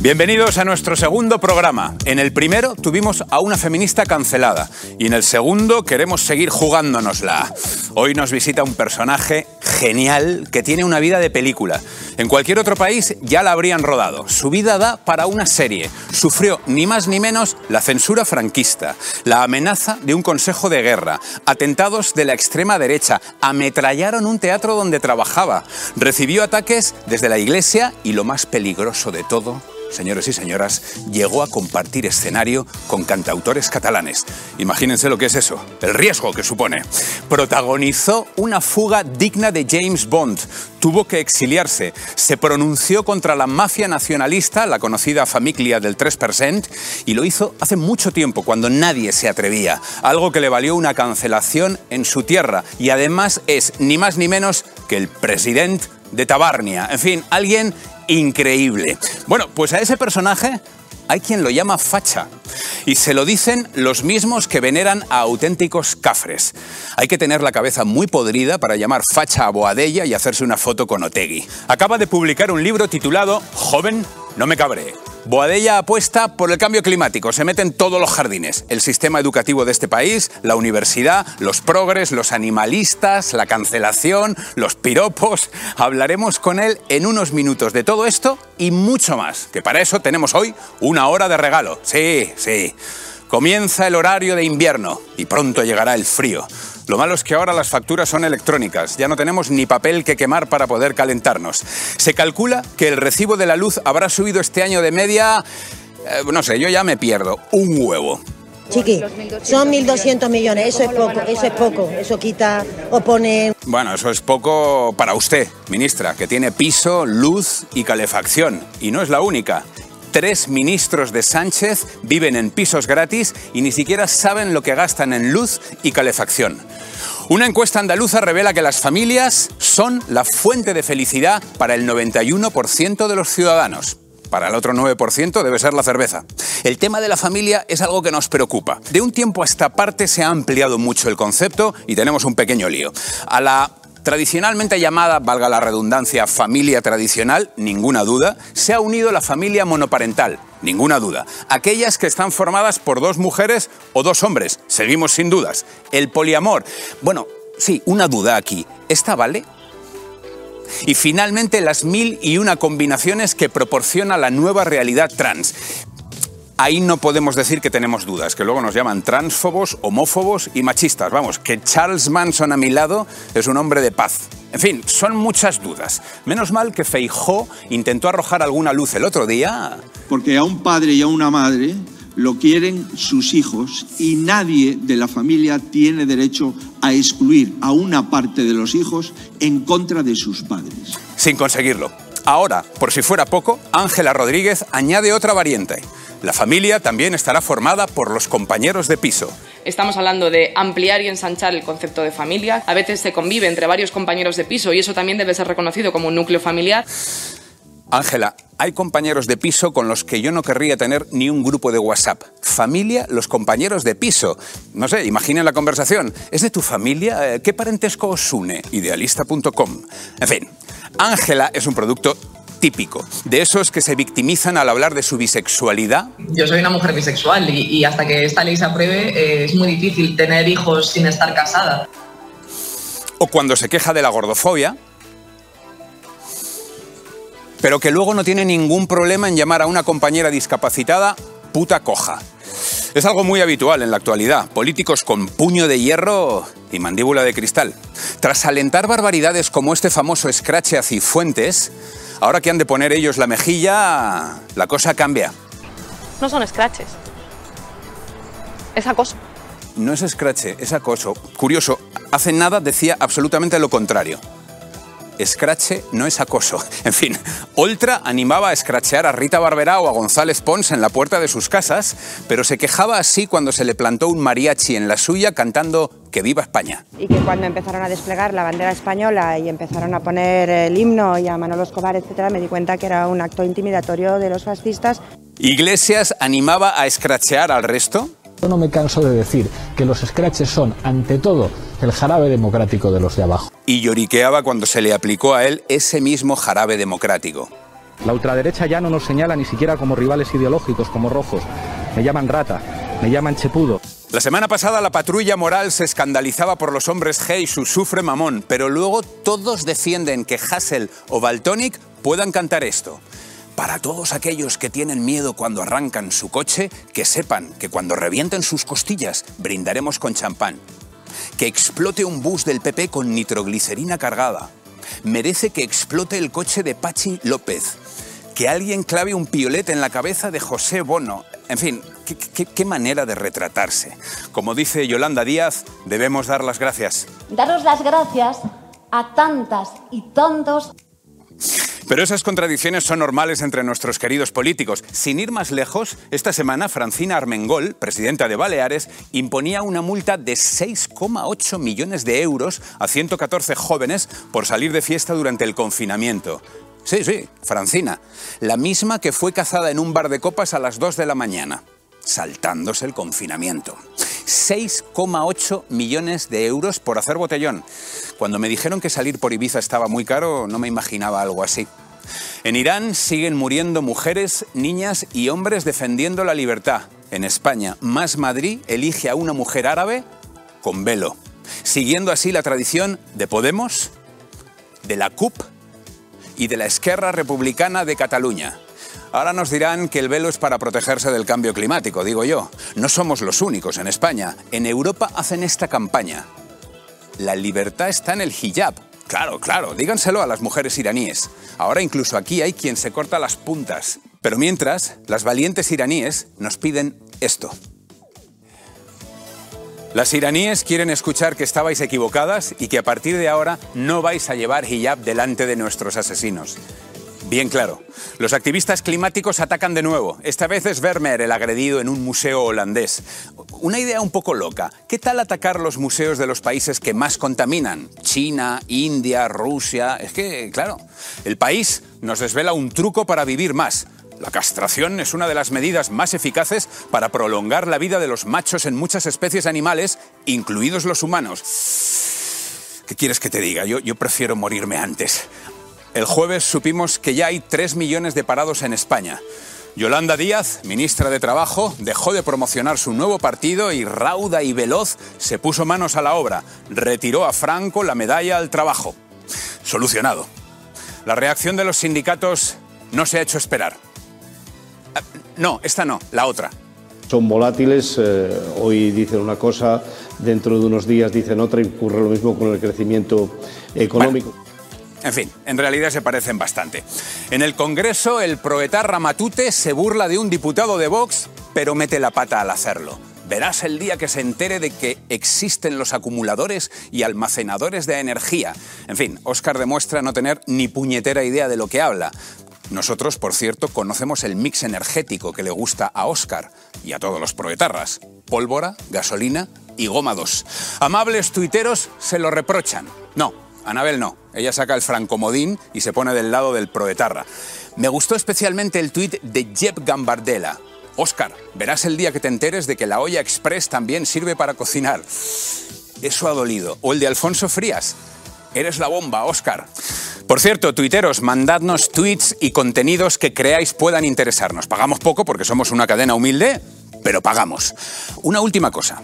Bienvenidos a nuestro segundo programa. En el primero tuvimos a una feminista cancelada y en el segundo queremos seguir jugándonosla. Hoy nos visita un personaje genial que tiene una vida de película. En cualquier otro país ya la habrían rodado. Su vida da para una serie. Sufrió ni más ni menos la censura franquista, la amenaza de un consejo de guerra, atentados de la extrema derecha, ametrallaron un teatro donde trabajaba, recibió ataques desde la iglesia y lo más peligroso de todo, señores y señoras, llegó a compartir escenario con cantautores catalanes. Imagínense lo que es eso, el riesgo que supone. Protagonizó una fuga digna de James Bond. Tuvo que exiliarse. Se pronunció contra la mafia nacionalista, la conocida familia del 3%, y lo hizo hace mucho tiempo, cuando nadie se atrevía. Algo que le valió una cancelación en su tierra. Y además es ni más ni menos que el presidente de Tabarnia. En fin, alguien increíble. Bueno, pues a ese personaje hay quien lo llama facha. Y se lo dicen los mismos que veneran a auténticos cafres. Hay que tener la cabeza muy podrida para llamar facha a Boadella y hacerse una foto con Otegui. Acaba de publicar un libro titulado Joven, no me cabré. Boadella apuesta por el cambio climático, se mete en todos los jardines. El sistema educativo de este país, la universidad, los progres, los animalistas, la cancelación, los piropos. Hablaremos con él en unos minutos de todo esto y mucho más, que para eso tenemos hoy una hora de regalo. Sí, sí. Comienza el horario de invierno y pronto llegará el frío. Lo malo es que ahora las facturas son electrónicas, ya no tenemos ni papel que quemar para poder calentarnos. Se calcula que el recibo de la luz habrá subido este año de media, eh, no sé, yo ya me pierdo, un huevo. Chiqui, son 1.200 millones, eso es poco, eso es poco, eso quita o pone... Bueno, eso es poco para usted, ministra, que tiene piso, luz y calefacción. Y no es la única. Tres ministros de Sánchez viven en pisos gratis y ni siquiera saben lo que gastan en luz y calefacción. Una encuesta andaluza revela que las familias son la fuente de felicidad para el 91% de los ciudadanos. Para el otro 9% debe ser la cerveza. El tema de la familia es algo que nos preocupa. De un tiempo a esta parte se ha ampliado mucho el concepto y tenemos un pequeño lío. A la tradicionalmente llamada, valga la redundancia, familia tradicional, ninguna duda, se ha unido la familia monoparental, ninguna duda. Aquellas que están formadas por dos mujeres o dos hombres, seguimos sin dudas. El poliamor, bueno, sí, una duda aquí, ¿esta vale? Y finalmente las mil y una combinaciones que proporciona la nueva realidad trans. Ahí no podemos decir que tenemos dudas, que luego nos llaman transfobos, homófobos y machistas. Vamos, que Charles Manson a mi lado es un hombre de paz. En fin, son muchas dudas. Menos mal que Feijó intentó arrojar alguna luz el otro día. Porque a un padre y a una madre lo quieren sus hijos y nadie de la familia tiene derecho a excluir a una parte de los hijos en contra de sus padres. Sin conseguirlo. Ahora, por si fuera poco, Ángela Rodríguez añade otra variante. La familia también estará formada por los compañeros de piso. Estamos hablando de ampliar y ensanchar el concepto de familia. A veces se convive entre varios compañeros de piso y eso también debe ser reconocido como un núcleo familiar. Ángela, hay compañeros de piso con los que yo no querría tener ni un grupo de WhatsApp. Familia, los compañeros de piso. No sé, imaginen la conversación. ¿Es de tu familia? Eh, ¿Qué parentesco os une? Idealista.com. En fin, Ángela es un producto típico, de esos que se victimizan al hablar de su bisexualidad. Yo soy una mujer bisexual y, y hasta que esta ley se apruebe eh, es muy difícil tener hijos sin estar casada. O cuando se queja de la gordofobia, pero que luego no tiene ningún problema en llamar a una compañera discapacitada puta coja. Es algo muy habitual en la actualidad. Políticos con puño de hierro y mandíbula de cristal. Tras alentar barbaridades como este famoso escrache a Cifuentes, ahora que han de poner ellos la mejilla, la cosa cambia. No son scratches. Es acoso. No es escrache, es acoso. Curioso, hace nada decía absolutamente lo contrario. Escrache no es acoso. En fin, Oltra animaba a escrachear a Rita Barberá o a González Pons en la puerta de sus casas, pero se quejaba así cuando se le plantó un mariachi en la suya cantando Que viva España. Y que cuando empezaron a desplegar la bandera española y empezaron a poner el himno y a Manolo Escobar, etcétera, me di cuenta que era un acto intimidatorio de los fascistas. Iglesias animaba a escrachear al resto. Yo no me canso de decir que los scratches son, ante todo, el jarabe democrático de los de abajo. Y lloriqueaba cuando se le aplicó a él ese mismo jarabe democrático. La ultraderecha ya no nos señala ni siquiera como rivales ideológicos, como rojos. Me llaman rata, me llaman chepudo. La semana pasada la patrulla moral se escandalizaba por los hombres G y su sufre mamón, pero luego todos defienden que Hassel o Valtonic puedan cantar esto. Para todos aquellos que tienen miedo cuando arrancan su coche, que sepan que cuando revienten sus costillas brindaremos con champán. Que explote un bus del PP con nitroglicerina cargada. Merece que explote el coche de Pachi López. Que alguien clave un piolet en la cabeza de José Bono. En fin, qué, manera de retratarse. Como dice Yolanda Díaz, debemos dar las gracias. Daros las gracias a tantas y tantos Pero esas contradicciones son normales entre nuestros queridos políticos. Sin ir más lejos, esta semana Francina Armengol, presidenta de Baleares, imponía una multa de 6,8 millones de euros a 114 jóvenes por salir de fiesta durante el confinamiento. Sí, sí, Francina, la misma que fue cazada en un bar de copas a las 2 de la mañana, saltándose el confinamiento. 6,8 millones de euros por hacer botellón. Cuando me dijeron que salir por Ibiza estaba muy caro, no me imaginaba algo así. En Irán siguen muriendo mujeres, niñas y hombres defendiendo la libertad. En España, Más Madrid elige a una mujer árabe con velo, siguiendo así la tradición de Podemos, de la CUP y de la Esquerra Republicana de Cataluña. Ahora nos dirán que el velo es para protegerse del cambio climático, digo yo. No somos los únicos en España. En Europa hacen esta campaña. La libertad está en el hijab. Claro, claro, díganselo a las mujeres iraníes. Ahora incluso aquí hay quien se corta las puntas. Pero mientras, las valientes iraníes nos piden esto. Las iraníes quieren escuchar que estabais equivocadas y que a partir de ahora no vais a llevar hijab delante de nuestros asesinos. Bien claro, los activistas climáticos atacan de nuevo. Esta vez es Vermeer el agredido en un museo holandés. Una idea un poco loca. ¿Qué tal atacar los museos de los países que más contaminan? China, India, Rusia. Es que, claro, el país nos desvela un truco para vivir más. La castración es una de las medidas más eficaces para prolongar la vida de los machos en muchas especies animales, incluidos los humanos. ¿Qué quieres que te diga? Yo, yo prefiero morirme antes. El jueves supimos que ya hay 3 millones de parados en España. Yolanda Díaz, ministra de Trabajo, dejó de promocionar su nuevo partido y rauda y veloz se puso manos a la obra. Retiró a Franco la medalla al trabajo. Solucionado. La reacción de los sindicatos no se ha hecho esperar. Ah, No, esta no, la otra. Son volátiles, eh, hoy dicen una cosa, dentro de unos días dicen otra y ocurre lo mismo con el crecimiento económico. En fin, en realidad se parecen bastante. En el Congreso, el proetar Ramatute se burla de un diputado de Vox, pero mete la pata al hacerlo. Verás el día que se entere de que existen los acumuladores y almacenadores de energía. En fin, Óscar demuestra no tener ni puñetera idea de lo que habla. Nosotros, por cierto, conocemos el mix energético que le gusta a Óscar y a todos los proetarras. Pólvora, gasolina y goma 2. Amables tuiteros se lo reprochan. No, Anabel no. Ella saca el francomodín y se pone del lado del proetarra. Me gustó especialmente el tuit de Jeb Gambardella. Óscar, verás el día que te enteres de que la olla express también sirve para cocinar. Eso ha dolido. O el de Alfonso Frías. Eres la bomba, Óscar. Por cierto, tuiteros, mandadnos tweets y contenidos que creáis puedan interesarnos. Pagamos poco porque somos una cadena humilde, pero pagamos. Una última cosa.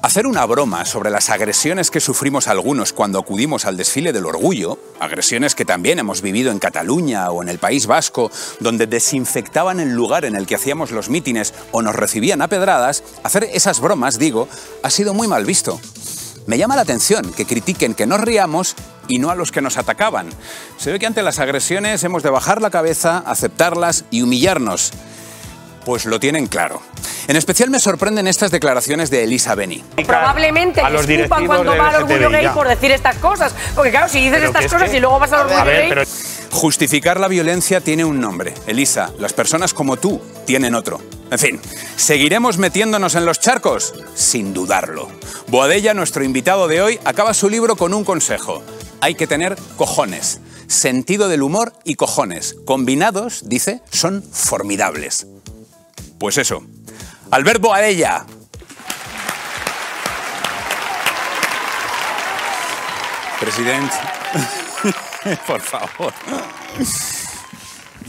Hacer una broma sobre las agresiones que sufrimos algunos cuando acudimos al desfile del orgullo, agresiones que también hemos vivido en Cataluña o en el País Vasco, donde desinfectaban el lugar en el que hacíamos los mítines o nos recibían a pedradas, hacer esas bromas, digo, ha sido muy mal visto. Me llama la atención que critiquen que nos riamos y no a los que nos atacaban. Se ve que ante las agresiones hemos de bajar la cabeza, aceptarlas y humillarnos. Pues lo tienen claro. En especial me sorprenden estas declaraciones de Elisa Beni. Probablemente a los directivos cuando va al orgullo gay por decir estas cosas. Porque claro, si dices Pero estas es cosas que- y luego vas al orgullo A ver, gay... pero Justificar la violencia tiene un nombre. Elisa, las personas como tú tienen otro. En fin, ¿seguiremos metiéndonos en los charcos? Sin dudarlo. Boadella, nuestro invitado de hoy, acaba su libro con un consejo. Hay que tener cojones. Sentido del humor y cojones. Combinados, dice, son formidables. Pues eso. Albert Boadella. Presidente. Por favor.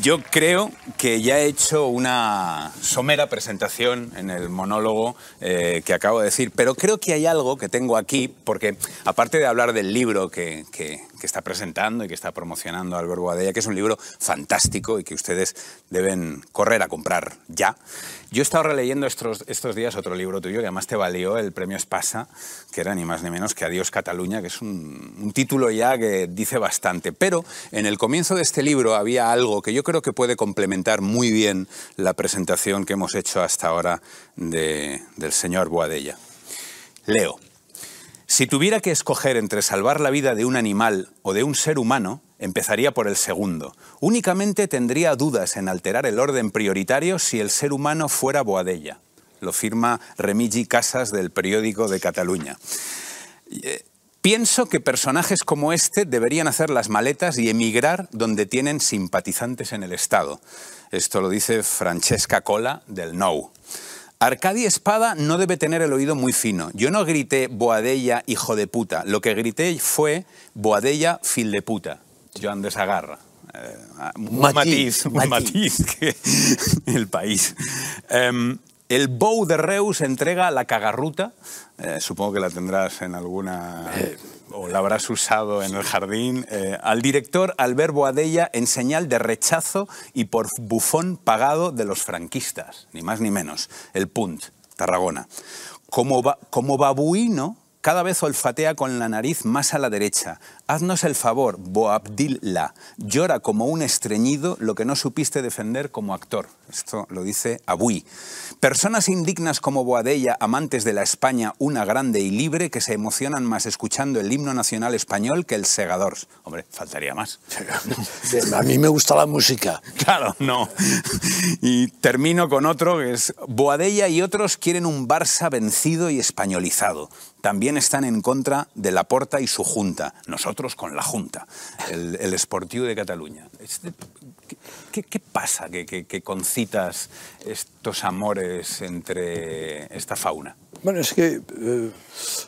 Yo creo que ya he hecho una somera presentación en el monólogo eh, que acabo de decir, pero creo que hay algo que tengo aquí, porque aparte de hablar del libro que- que está presentando y que está promocionando Albert Boadella, que es un libro fantástico y que ustedes deben correr a comprar ya, yo he estado releyendo estos, estos días otro libro tuyo que además te valió el premio Espasa, que era ni más ni menos que Adiós Cataluña, que es un, título ya que dice bastante. Pero en el comienzo de este libro había algo que yo creo que puede complementar muy bien la presentación que hemos hecho hasta ahora de- del señor Boadella. Leo. Si tuviera que escoger entre salvar la vida de un animal o de un ser humano, empezaría por el segundo. Únicamente tendría dudas en alterar el orden prioritario si el ser humano fuera Boadella. Lo firma Remigi Casas del periódico de Cataluña. Eh, Pienso que personajes como este deberían hacer las maletas y emigrar donde tienen simpatizantes en el Estado. Esto lo dice Francesca Cola del Nou. Arcadi Espada no debe tener el oído muy fino. Yo no grité Boadella, hijo de puta. Lo que grité fue Boadella, fil de puta. Joan de Sagarra. Eh, un Matiz, matiz, un matiz. que el país. Em, el Bou de Reus entrega la cagarruta. eh, supongo que la tendrás en alguna. O la habrás usado en el jardín. eh, al director Albert Boadella en señal de rechazo y por bufón pagado de los franquistas. Ni más ni menos. El Punt, Tarragona. Como, como babuino, cada vez olfatea con la nariz más a la derecha. Haznos el favor, Boabdillah. Llora como un estreñido lo que no supiste defender como actor. Esto lo dice Abui. Personas indignas como Boadella, amantes de la España una grande y libre, que se emocionan más escuchando el himno nacional español que el Segadors. Hombre, faltaría más. A mí me gusta la música. Claro, no. Y termino con otro que es Boadella y otros quieren un Barça vencido y españolizado. También están en contra de Laporta y su junta. Nosotros con la junta, el, el Esportiu de Cataluña. Este- ¿qué, qué- pasa que, que- que concitas estos amores entre esta fauna? Bueno, es que eh,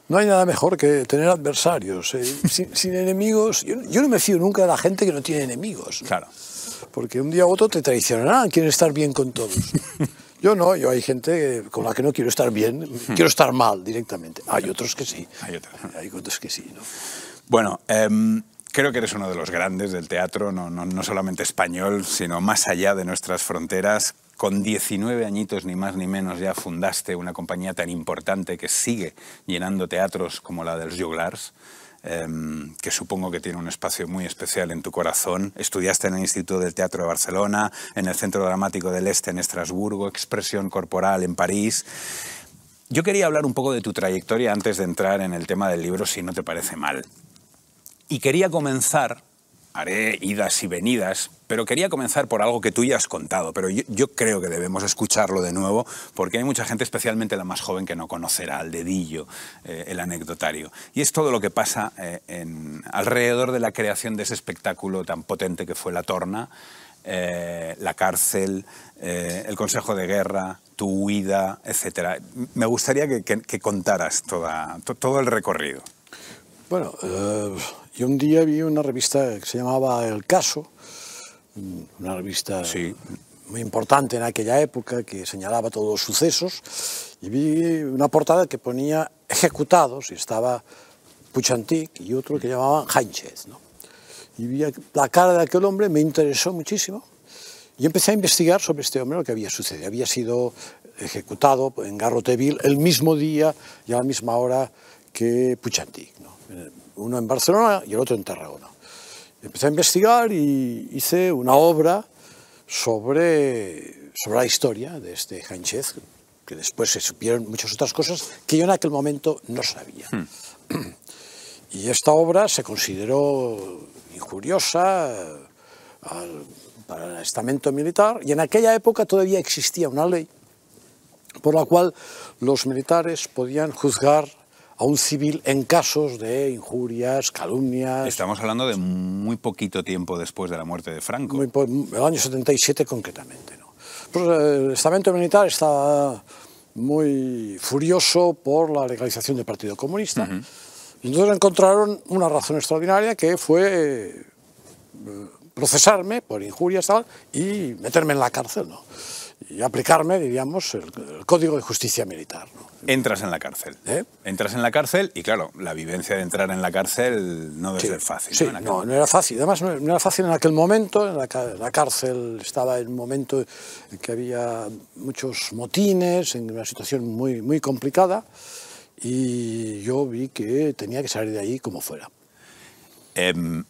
no hay nada mejor que tener adversarios. eh. Sin, sin enemigos, yo, yo no me fío nunca de la gente que no tiene enemigos. Claro. Porque un día u otro te traicionarán, quieren estar bien con todos. Yo no, yo hay gente con la que no quiero estar bien, quiero estar mal directamente. Hay otros que sí. Hay otros. Hay otros que sí, ¿no? Bueno, em, creo que eres uno de los grandes del teatro, no, no- no solamente español, sino más allá de nuestras fronteras. Con 19 añitos, ni más ni menos, ya fundaste una compañía tan importante que sigue llenando teatros como la de los Juglars, em, que supongo que tiene un espacio muy especial en tu corazón. Estudiaste en el Instituto del Teatro de Barcelona, en el Centro Dramático del Este en Estrasburgo, Expresión Corporal en París. Yo quería hablar un poco de tu trayectoria antes de entrar en el tema del libro, si no te parece mal. Y quería comenzar, haré idas y venidas, pero quería comenzar por algo que tú ya has contado, pero yo, creo que debemos escucharlo de nuevo, porque hay mucha gente, especialmente la más joven, que no conocerá al dedillo eh, el anecdotario. Y es todo lo que pasa eh, en- alrededor de la creación de ese espectáculo tan potente que fue La Torna, eh, la cárcel, el Consejo de Guerra, tu huida, etc. Me gustaría que, que- contaras toda- to- todo el recorrido. Bueno, yo un día vi una revista que se llamaba El Caso, una revista muy importante en aquella época que señalaba todos los sucesos, y vi una portada que ponía ejecutados y estaba Puchantik y otro que llamaban Sánchez. ¿no? Y vi la cara de aquel hombre, me interesó muchísimo, y empecé a investigar sobre este hombre, lo que había sucedido. Había sido ejecutado en Garroteville el mismo día y a la misma hora que Puchantik. ¿no? Uno en Barcelona y el otro en Tarragona. Empecé a investigar y hice una obra sobre, sobre la historia de este Sánchez, que después se supieron muchas otras cosas que yo en aquel momento no sabía. Y esta obra se consideró injuriosa al- para el estamento militar y en aquella época todavía existía una ley por la cual los militares podían juzgar a un civil en casos de injurias, calumnias. Estamos hablando de muy poquito tiempo después de la muerte de Franco. Muy el año 77 concretamente. ¿no? Pues, eh, el estamento militar estaba muy furioso por la legalización del Partido Comunista. Y entonces encontraron una razón extraordinaria que fue eh, procesarme por injurias tal, y meterme en la cárcel, ¿no? Y aplicarme, diríamos, el, el Código de Justicia Militar. ¿no? Entras en la cárcel. ¿Eh? Entras en la cárcel y claro, la vivencia de entrar en la cárcel no debe ser fácil. Sí, ¿no? No, no era fácil. Además, no, era fácil en aquel momento. En la, cárcel estaba en un momento en que había muchos motines, en una situación muy, muy complicada. Y yo vi que tenía que salir de ahí como fuera. Em,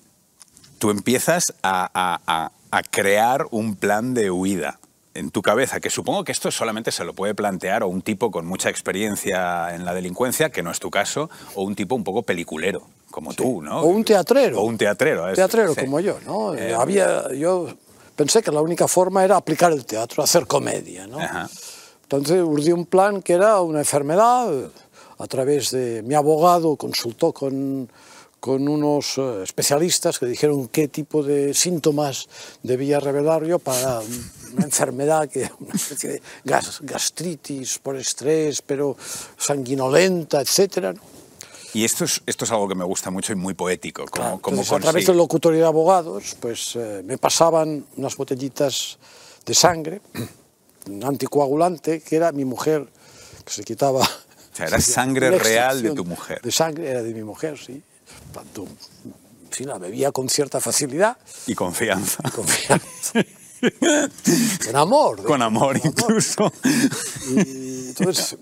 tú empiezas a, a- a- a crear un plan de huida en tu cabeza, que supongo que esto solamente se lo puede plantear o un tipo con mucha experiencia en la delincuencia, que no es tu caso, o un tipo un poco peliculero, como tú, ¿no? O un teatrero. O un teatrero. es- teatrero sí. como yo, ¿no? Eh, Había, yo pensé que la única forma era aplicar el teatro, hacer comedia, ¿no? Ajá. Entonces urdí un plan que era una enfermedad. A través de mi abogado consultó con, con unos eh, especialistas que dijeron qué tipo de síntomas debía revelar yo para una enfermedad que una especie de gas- gastritis por estrés, pero sanguinolenta, etcétera. ¿no? Y esto es, esto es algo que me gusta mucho y muy poético. Como, como Entonces, a través del locutorio de abogados, pues eh, me pasaban unas botellitas de sangre, un anticoagulante, que era mi mujer, que se quitaba... O sea, era sangre real de tu mujer. De sangre, era de mi mujer, sí. Tanto, sí, la bebía con cierta facilidad, Y confianza. confianza, con amor. Con amor, incluso. Y entonces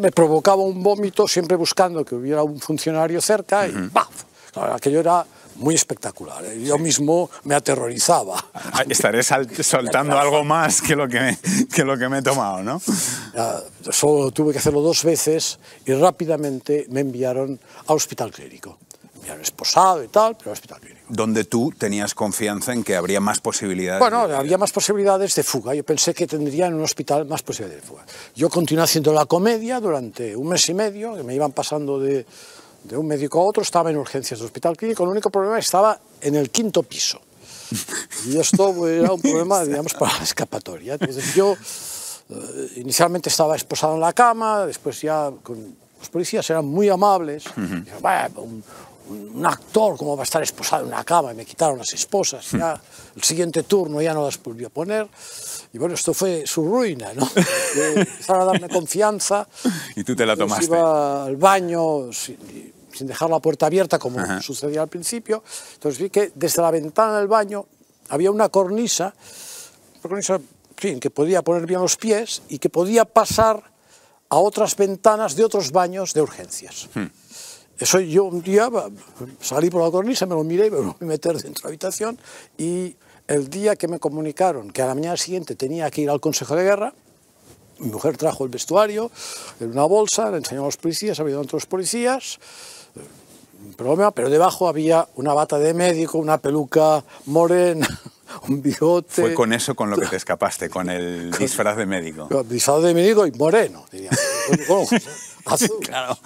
me, provocaba un vómito siempre buscando que hubiera un funcionario cerca y ¡paf! Claro, aquello era muy espectacular. ¿eh? Yo mismo me aterrorizaba. Ah, Estaré soltando algo más que lo que, me, que lo que me he tomado, ¿no? Ya, Solo tuve que hacerlo dos veces y rápidamente me enviaron al hospital clínico. Me enviaron esposado y tal, pero al hospital clínico. Donde tú tenías confianza en que habría más posibilidades. Bueno, de- había más posibilidades de fuga. Yo pensé que tendría en un hospital más posibilidades de fuga. Yo continué haciendo la comedia durante un mes y medio, que me iban pasando de, de un médico a otro, estaba en urgencias del hospital clínico, el único problema estaba en el quinto piso. Y esto pues, era un problema, digamos, para la escapatoria. Entonces yo eh, inicialmente estaba esposado en la cama, después ya con, los policías eran muy amables. Dijeron, "Vaya, un, un actor, ¿cómo va a estar esposado en una cama? Y me quitaron las esposas. Ya el siguiente turno ya no las volví a poner. Y bueno, esto fue su ruina, ¿no? Que Empezaron a darme confianza. Y tú te la tomaste. iba al baño sin, sin dejar la puerta abierta, como Ajá. sucedía al principio. Entonces vi que desde la ventana del baño había una cornisa, una cornisa en fin, que podía poner bien los pies y que podía pasar a otras ventanas de otros baños de urgencias. Hmm. Eso yo un día salí por la cornisa, me lo miré, me volví a meter dentro de la habitación y el día que me comunicaron que a la mañana siguiente tenía que ir al Consejo de Guerra, mi mujer trajo el vestuario en una bolsa, le enseñó a los policías, había otros policías, eh, pero debajo había una bata de médico, una peluca morena, un bigote. Fue con eso con lo que te escapaste, con el disfraz de médico. Disfraz de médico y moreno, diría. Con ¿eh? azul. Claro.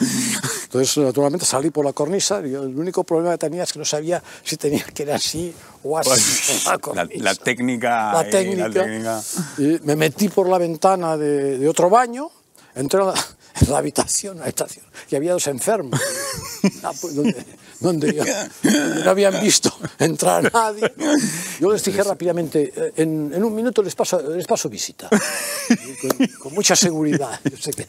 Entonces, naturalmente, salí por la cornisa y el único problema que tenía es que no sabía si tenía que ir así o así. Pues, la la, la técnica. La ahí, técnica. la técnica. Y me metí por la ventana de, de otro baño, entré en la, en la habitación, la habitación, y había dos enfermos, donde, donde yo- donde no habían visto entrar a nadie. Yo les dije rápidamente, eh, en, en un minuto les paso, les paso visita, con, con mucha seguridad. Yo sé que-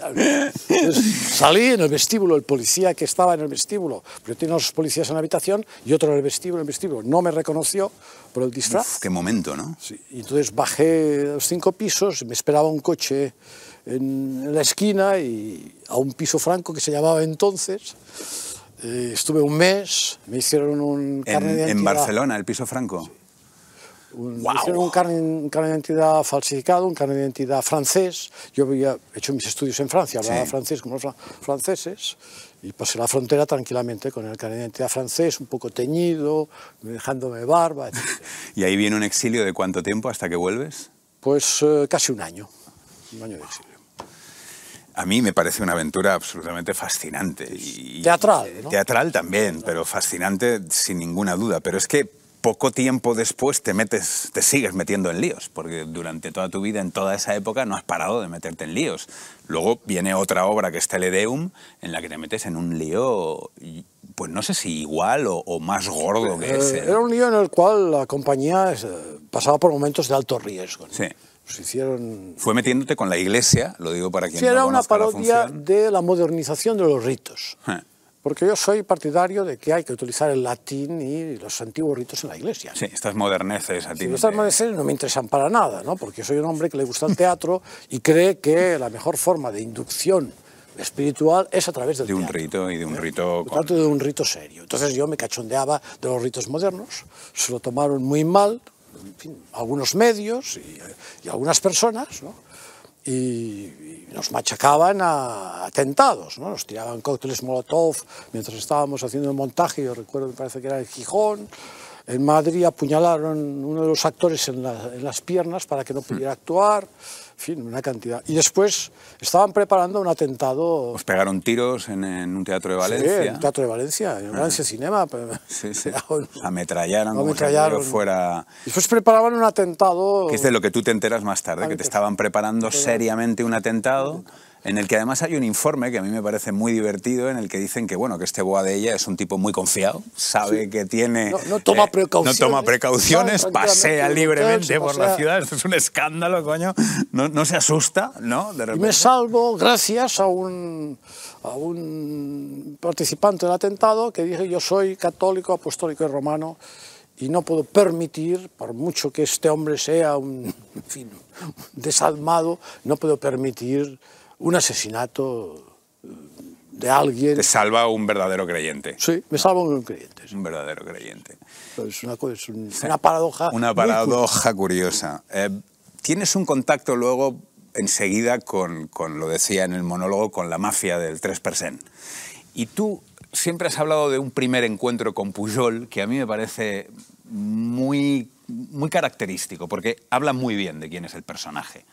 Entonces, salí en el vestíbulo, el policía que estaba en el vestíbulo, pero tiene a los policías en la habitación y otro en el vestíbulo, en el vestíbulo, no me reconoció por el disfraz. Uf, qué momento, ¿no? Sí, y entonces bajé los cinco pisos, me esperaba un coche en, en la esquina y a un piso franco que se llamaba entonces. Eh, estuve un mes, me hicieron un carnet En, de en identidad. Barcelona, el piso franco. Un, Guau. Me hicieron un carnet, un carnet de identidad falsificado, un carnet de identidad francés. Yo había hecho mis estudios en Francia, hablaba Sí. francés como los fra- franceses y pasé la frontera tranquilamente con el carnet de identidad francés, un poco teñido, dejándome barba, etc. ¿Y ahí viene un exilio de cuánto tiempo hasta que vuelves? Pues eh, casi un año, un año de exilio. A mí me parece una aventura absolutamente fascinante. Y, Teatral, ¿no? Teatral también, pero fascinante sin ninguna duda. Pero es que poco tiempo después te metes, te sigues metiendo en líos, porque durante toda tu vida, en toda esa época, no has parado de meterte en líos. Luego viene otra obra que es Teledeum, en la que te metes en un lío pues no sé si igual o, o más gordo que Eh, ese. Era un lío en el cual la compañía eh, pasaba por momentos de alto riesgo. ¿no? Sí. Se hicieron... Fue metiéndote con la iglesia, lo digo para quien Sí, no era una la parodia función. de la modernización de los ritos. Eh, Porque yo soy partidario de que hay que utilizar el latín y los antiguos ritos en la iglesia. Sí, estas moderneces a ti. Sí, no estas te- moderneces no me interesan para nada, ¿no? porque soy un hombre que le gusta el teatro y cree que la mejor forma de inducción espiritual es a través del de un teatro. rito y de un rito Por tanto, de un rito serio. Entonces yo me cachondeaba de los ritos modernos, se lo tomaron muy mal, algunos medios y, algunas personas, ¿no? y, nos machacaban a atentados, ¿no? nos tiraban cócteles Molotov mientras estábamos haciendo el montaje, yo recuerdo, me parece que era en Gijón, en Madrid apuñalaron uno de los actores en, la- en las piernas para que no pudiera actuar, fin, una cantidad. Y después estaban preparando un atentado Os pegaron tiros en, en un teatro de Sí, Valencia. en el Teatro de Valencia, en el Valencia Cinema. Sí, sí. Ametrallaron como si ametrallaron. aquello fuera... Después preparaban un atentado. Que es de lo que tú te enteras más tarde, que te estaban preparando seriamente un atentado en el que además hay un informe que a mí me parece muy divertido en el que dicen que bueno que este Boadella es un tipo muy confiado, sabe que tiene No- no toma eh, precauciones, no toma precauciones, sabe pasea libremente por la pasea. ciudad, esto es un escándalo, coño, no, no se asusta, ¿no? De Y me salvo gracias a un, a un participante del atentado que dije yo soy católico, apostólico y romano y no puedo permitir, por mucho que este hombre sea un en fin, desalmado, no puedo permitir un asesinato de alguien. Te salva un verdadero creyente. Sí, me salvo un creyente. Un verdadero creyente. Es una, es un- una paradoja. Una curiosa. paradoja curiosa. Eh, Tienes un contacto luego enseguida con, con, lo decía en el monólogo, con la mafia del 3%. Y tú siempre has hablado de un primer encuentro con Pujol que a mí me parece muy, muy característico, porque habla muy bien de quién es el personaje.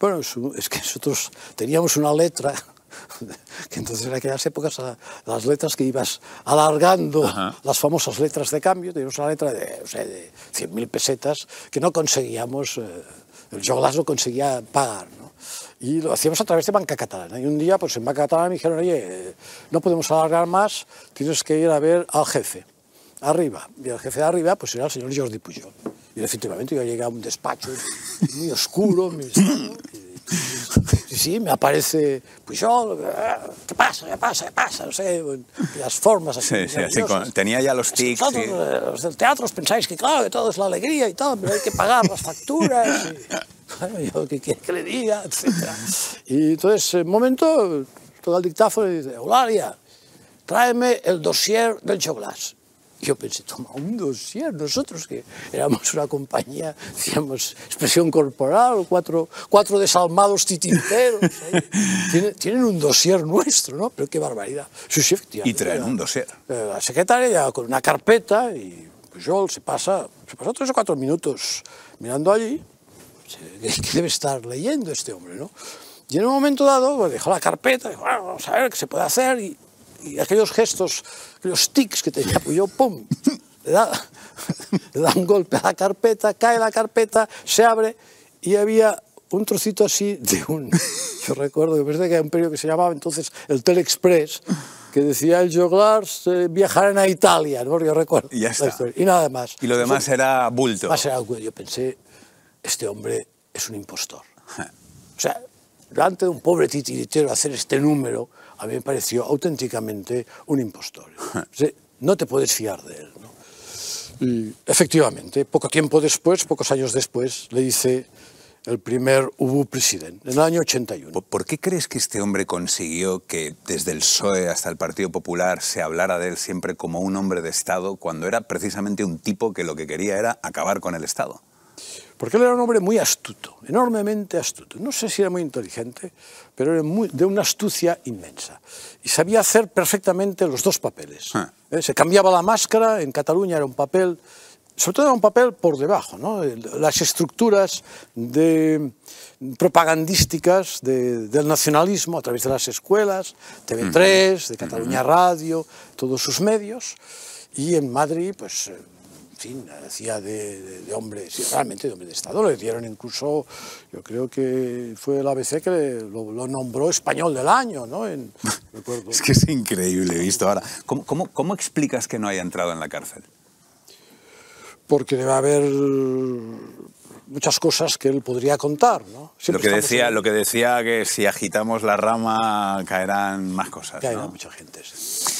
Bueno, es, que nosotros teníamos una letra, que entonces en aquellas épocas las letras que ibas alargando, las famosas letras de cambio, teníamos una letra de, o sea, de 100.000 pesetas que no conseguíamos, eh, el Joglas no conseguía pagar. ¿no? Y lo hacíamos a través de Banca Catalana. Y un día, pues en Banca Catalana me dijeron, oye, no podemos alargar más, tienes que ir a ver al jefe, arriba. Y el jefe de arriba, pues era el señor Jordi Pujol. Y efectivamente yo llegué a un despacho muy oscuro, muy y sí, me aparece Pujol, "Ah, ¿qué pasa? ¿Qué pasa? ¿Qué pasa? No sé, las formas así. Sí, sí, así tenía ya los tics. Eh, los del teatro, os pensáis que claro, que todo es la alegría y todo, pero hay que pagar las facturas. Y, bueno, yo, ¿qué quiere que le diga? Etcétera. Y entonces, en un momento, todo el dictáfono y dice, Eulalia, tráeme el dossier del Choglas. Yo pensé, toma, un dossier, nosotros que éramos una compañía, hacíamos expresión corporal, cuatro, cuatro desalmados titinteros, ahí. tienen, tienen un dossier nuestro, ¿no? Pero qué barbaridad. Sí, sí. Y traer un dossier. Eh, La secretaria con una carpeta y Pujol se pasa, se pasó tres o cuatro minutos mirando allí. ¿Qué qué debe estar leyendo este hombre, no? Y en un momento dado pues, dejó la carpeta, dijo, "Bueno, vamos a ver qué se puede hacer. Y, y aquellos gestos, aquellos tics que tenía Pujol, ¡pum! Le da, le da un golpe a la carpeta, cae la carpeta, se abre y había un trocito así de un... Yo recuerdo que parece que era un periódico que se llamaba entonces el Telexpress, que decía el Joglars eh, viajarán a Italia, ¿no? Yo recuerdo. Y ya está. Y nada más. Y lo demás era bulto. Más era algo. Yo pensé, este hombre es un impostor. O sea, delante de un pobre titiritero hacer este número, a mí me pareció auténticamente un impostor. No te puedes fiar de él. ¿no? Y efectivamente, poco tiempo después, pocos años después, le hice el primer Ubu presidente, en el año 81. ¿Por- ¿Por qué crees que este hombre consiguió que desde el PSOE hasta el Partido Popular se hablara de él siempre como un hombre de Estado cuando era precisamente un tipo que lo que quería era acabar con el Estado? Porque él era un hombre muy astuto, enormemente astuto. No sé si era muy inteligente, pero era muy- de una astucia inmensa. Y sabía hacer perfectamente los dos papeles. Ah. Eh, Se cambiaba la máscara, en Cataluña era un papel, sobre todo era un papel por debajo, ¿no? El- las estructuras de, propagandísticas de- del nacionalismo a través de las escuelas, TV3, de Cataluña Radio, todos sus medios. Y en Madrid, pues... fin, hacía de, de, de hombre, sí, realmente de hombre de Estado. Le dieron incluso, yo creo que fue el ABC que le- lo, lo nombró español del año, ¿no? En-. Es que es increíble, visto ahora. ¿Cómo, cómo, cómo explicas que no haya entrado en la cárcel? Porque debe haber muchas cosas que él podría contar, ¿no? Lo que, decía, en- lo que decía que si agitamos la rama caerán más cosas. hay ¿no? mucha gente. sí.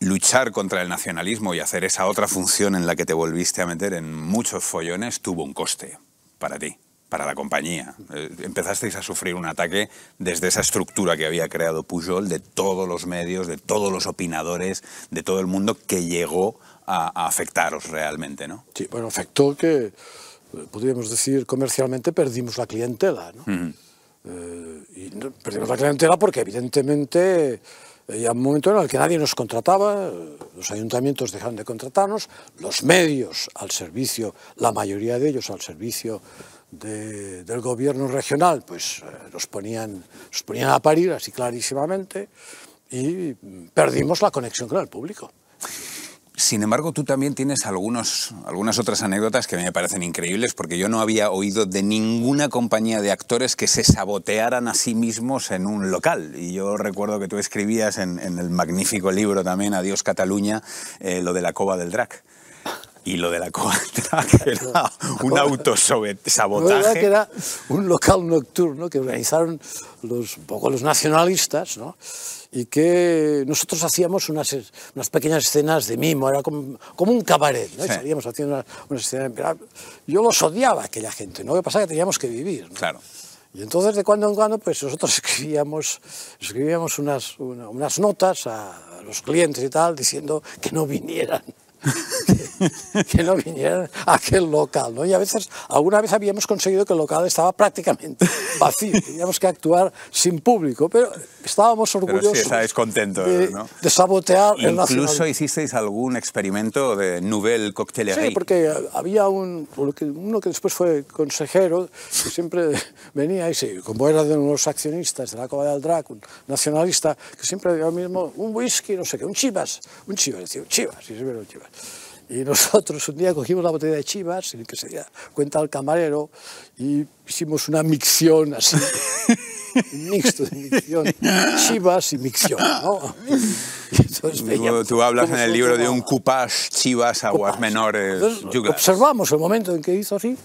Luchar contra el nacionalismo y hacer esa otra función en la que te volviste a meter en muchos follones tuvo un coste para ti, para la compañía. Eh, Empezasteis a sufrir un ataque desde esa estructura que había creado Pujol, de todos los medios, de todos los opinadores, de todo el mundo que llegó a, a afectaros realmente, ¿no? Sí, bueno, afectó que, eh, podríamos decir, comercialmente perdimos la clientela, ¿no? Eh, y perdimos la clientela porque evidentemente había un momento en el que nadie nos contrataba, eh, los ayuntamientos dejaron de contratarnos, los medios al servicio, la mayoría de ellos al servicio de- del gobierno regional, pues eh, nos, ponían, nos ponían a parir así clarísimamente y mm, perdimos la conexión con el público. Sin embargo, tú también tienes algunos, algunas otras anécdotas que a mí me parecen increíbles porque yo no había oído de ninguna compañía de actores que se sabotearan a sí mismos en un local. Y yo recuerdo que tú escribías en, en el magnífico libro también, Adiós Cataluña, eh, lo de la cova del drac. Y lo de la cova del drac era un autosabotaje. que era un local nocturno que organizaron los, un poco los nacionalistas, ¿no? Y que nosotros hacíamos unas, unas pequeñas escenas de mimo, era como, como un cabaret, ¿no? Sí. salíamos haciendo una, una escena. pero Yo los odiaba a aquella gente, ¿no? Lo que pasa es que teníamos que vivir. ¿no? Claro. Y entonces de cuando en cuando pues nosotros escribíamos, escribíamos unas, una- unas notas a los clientes y tal diciendo que no vinieran. Que, que no vinieran a aquel local, ¿no? Y a veces, alguna vez habíamos conseguido que el local estaba prácticamente vacío, teníamos que actuar sin público, pero estábamos Pero orgullosos sí, estáis contentos, de, ¿no? de sabotear el Incluso nacionalismo. hicisteis algún experimento de nouvelle coctelerie. Sí, porque había un, uno que- después fue consejero, que siempre venía y sí, como era de unos accionistas de la Cova del Drac, un nacionalista, que siempre decía lo mismo, un whisky, no sé qué, un chivas, un chivas, decía, un chivas, y era un chivas. Y nosotros un día cogimos la botella de chivas, sin que se diera cuenta al camarero, y hicimos una micción así, un mixto de micción, chivas y micción, ¿no? Entonces Tú, veíamos tú hablas en el libro de un coupage chivas aguas menores Entonces, observamos el momento en que hizo así,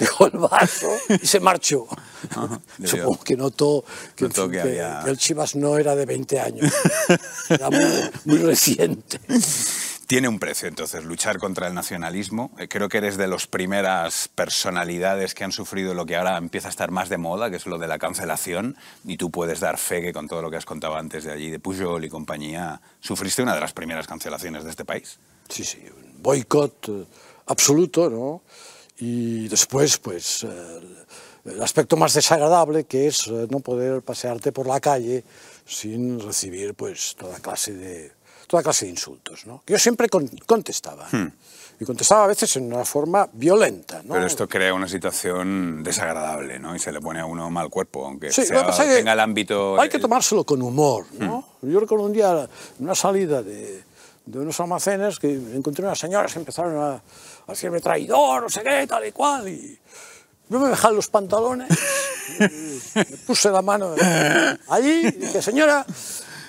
dejó el vaso y se marchó. Supongo que notó que, Notó en fin, que que- había- que el Chivas no era de 20 años, era muy, muy reciente. Tiene un precio, entonces, luchar contra el nacionalismo. Eh, Creo que eres de las primeras personalidades que han sufrido lo que ahora empieza a estar más de moda, que es lo de la cancelación. Y tú puedes dar fe que con todo lo que has contado antes de allí, de Pujol y compañía, sufriste una de las primeras cancelaciones de este país. Sí, sí, un boicot eh, absoluto, ¿no? Y después, pues, eh, el, aspecto más desagradable que es eh, no poder pasearte por la calle sin recibir, pues, toda clase de, toda clase de insultos, ¿no? Yo siempre con- contestaba. Y contestaba a veces en una forma violenta, ¿no? Hmm. Pero esto crea una situación desagradable, ¿no? Y se le pone a uno mal cuerpo, aunque Sí, sea- tenga el ámbito... Hay que tomárselo con humor, ¿no? Yo recuerdo un día, en una salida de, de unos almacenes, que encontré unas señoras que empezaron a, decirme traidor, no sé qué, tal y cual, y yo me dejé los pantalones, y me puse la mano allí, y dije, señora,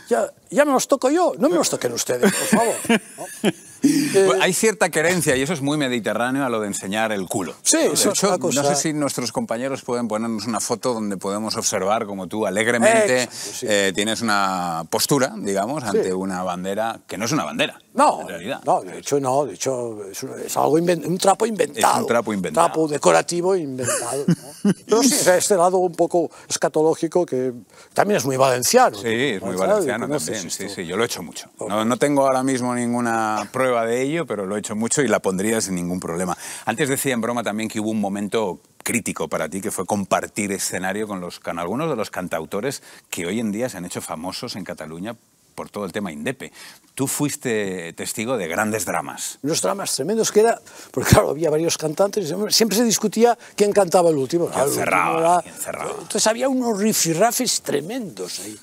ya, ya me los toco yo, no me los toquen ustedes, por favor. ¿no? Pues hay cierta querencia, y eso es muy mediterráneo, a lo de enseñar el culo. Sí, eso es hecho, una cosa- No sé si nuestros compañeros pueden ponernos una foto donde podemos observar como tú alegremente Exacto, sí. eh, tienes una postura, digamos, ante una bandera que no es una bandera, No, en realidad. no, de hecho no, de hecho es, un- es algo un trapo inventado. Es un trapo inventado. trapo decorativo inventado. ¿no? Pero sí, este lado un poco escatológico que también es muy valenciano. Sí, es muy valenciano ¿Conoces sí, sí, yo lo he hecho mucho. No, no tengo ahora mismo ninguna prueba de ello, pero lo he hecho mucho y la pondría sin ningún problema. Antes decía en broma también que hubo un momento crítico para ti, que fue compartir escenario con, los, con algunos de los cantautores que hoy en día se han hecho famosos en Cataluña por todo el tema Indepe. Tú fuiste testigo de grandes dramas. Unos dramas tremendos que era, porque claro, había varios cantantes, y siempre- se discutía quién cantaba el último. ¿Quién El último. Entonces había unos rifirrafes tremendos ahí.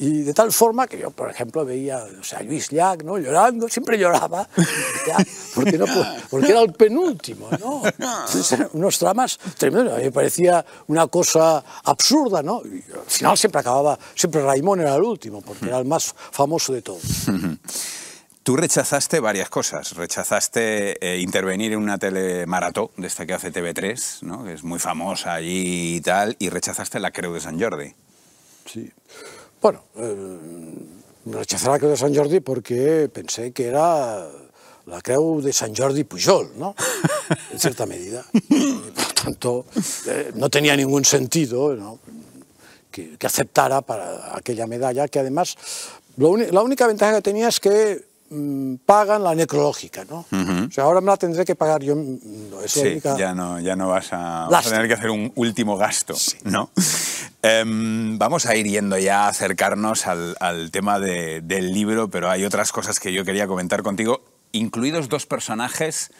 Y de tal forma que yo, por ejemplo, veía o sea, a Luis Llach ¿no? llorando, siempre lloraba, ya, porque, no, porque era el penúltimo. ¿no? Entonces, unos dramas tremendos. A mí me parecía una cosa absurda. ¿no? Y al final siempre acababa, siempre Raimón era el último, porque era el más famoso de todos. Tú rechazaste varias cosas. Rechazaste eh, intervenir en una telemarató de esta que hace TV3, ¿no? que es muy famosa allí y tal, y rechazaste la Creu de San Jordi. Sí. Bueno, eh, rechazé la Creu de San Jordi porque pensé que era la Creu de San Jordi Pujol, ¿no? En cierta medida. Y, por tanto, eh, no tenía ningún sentido ¿no? que, que, aceptara para aquella medalla, que además, lo la única ventaja que tenía es que pagan la necrológica, ¿no? Uh -huh. O sea, ahora me la tendré que pagar yo. No, es sí, única... ya, no, ya no vas a, vas a, tener que hacer un último gasto, sí. ¿no? Um, vamos a ir yendo ya a acercarnos al, al tema de, del libro, pero hay otras cosas que yo quería comentar contigo, incluidos dos personajes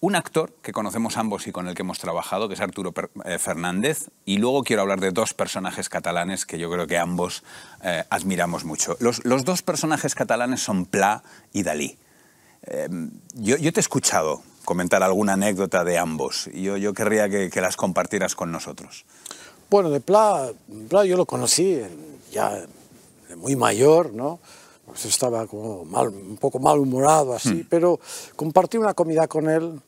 un actor que conocemos ambos y con el que hemos trabajado, que es Arturo eh, Fernández, y luego quiero hablar de dos personajes catalanes que yo creo que ambos eh, admiramos mucho. Los, dos personajes catalanes son Pla y Dalí. Eh, yo, te he escuchado comentar alguna anécdota de ambos y yo, yo querría que, que, las compartieras con nosotros. Bueno, de Pla, Pla yo lo conocí ya muy mayor, ¿no? Pues estaba como mal, un poco malhumorado así, mm. pero compartí una comida con él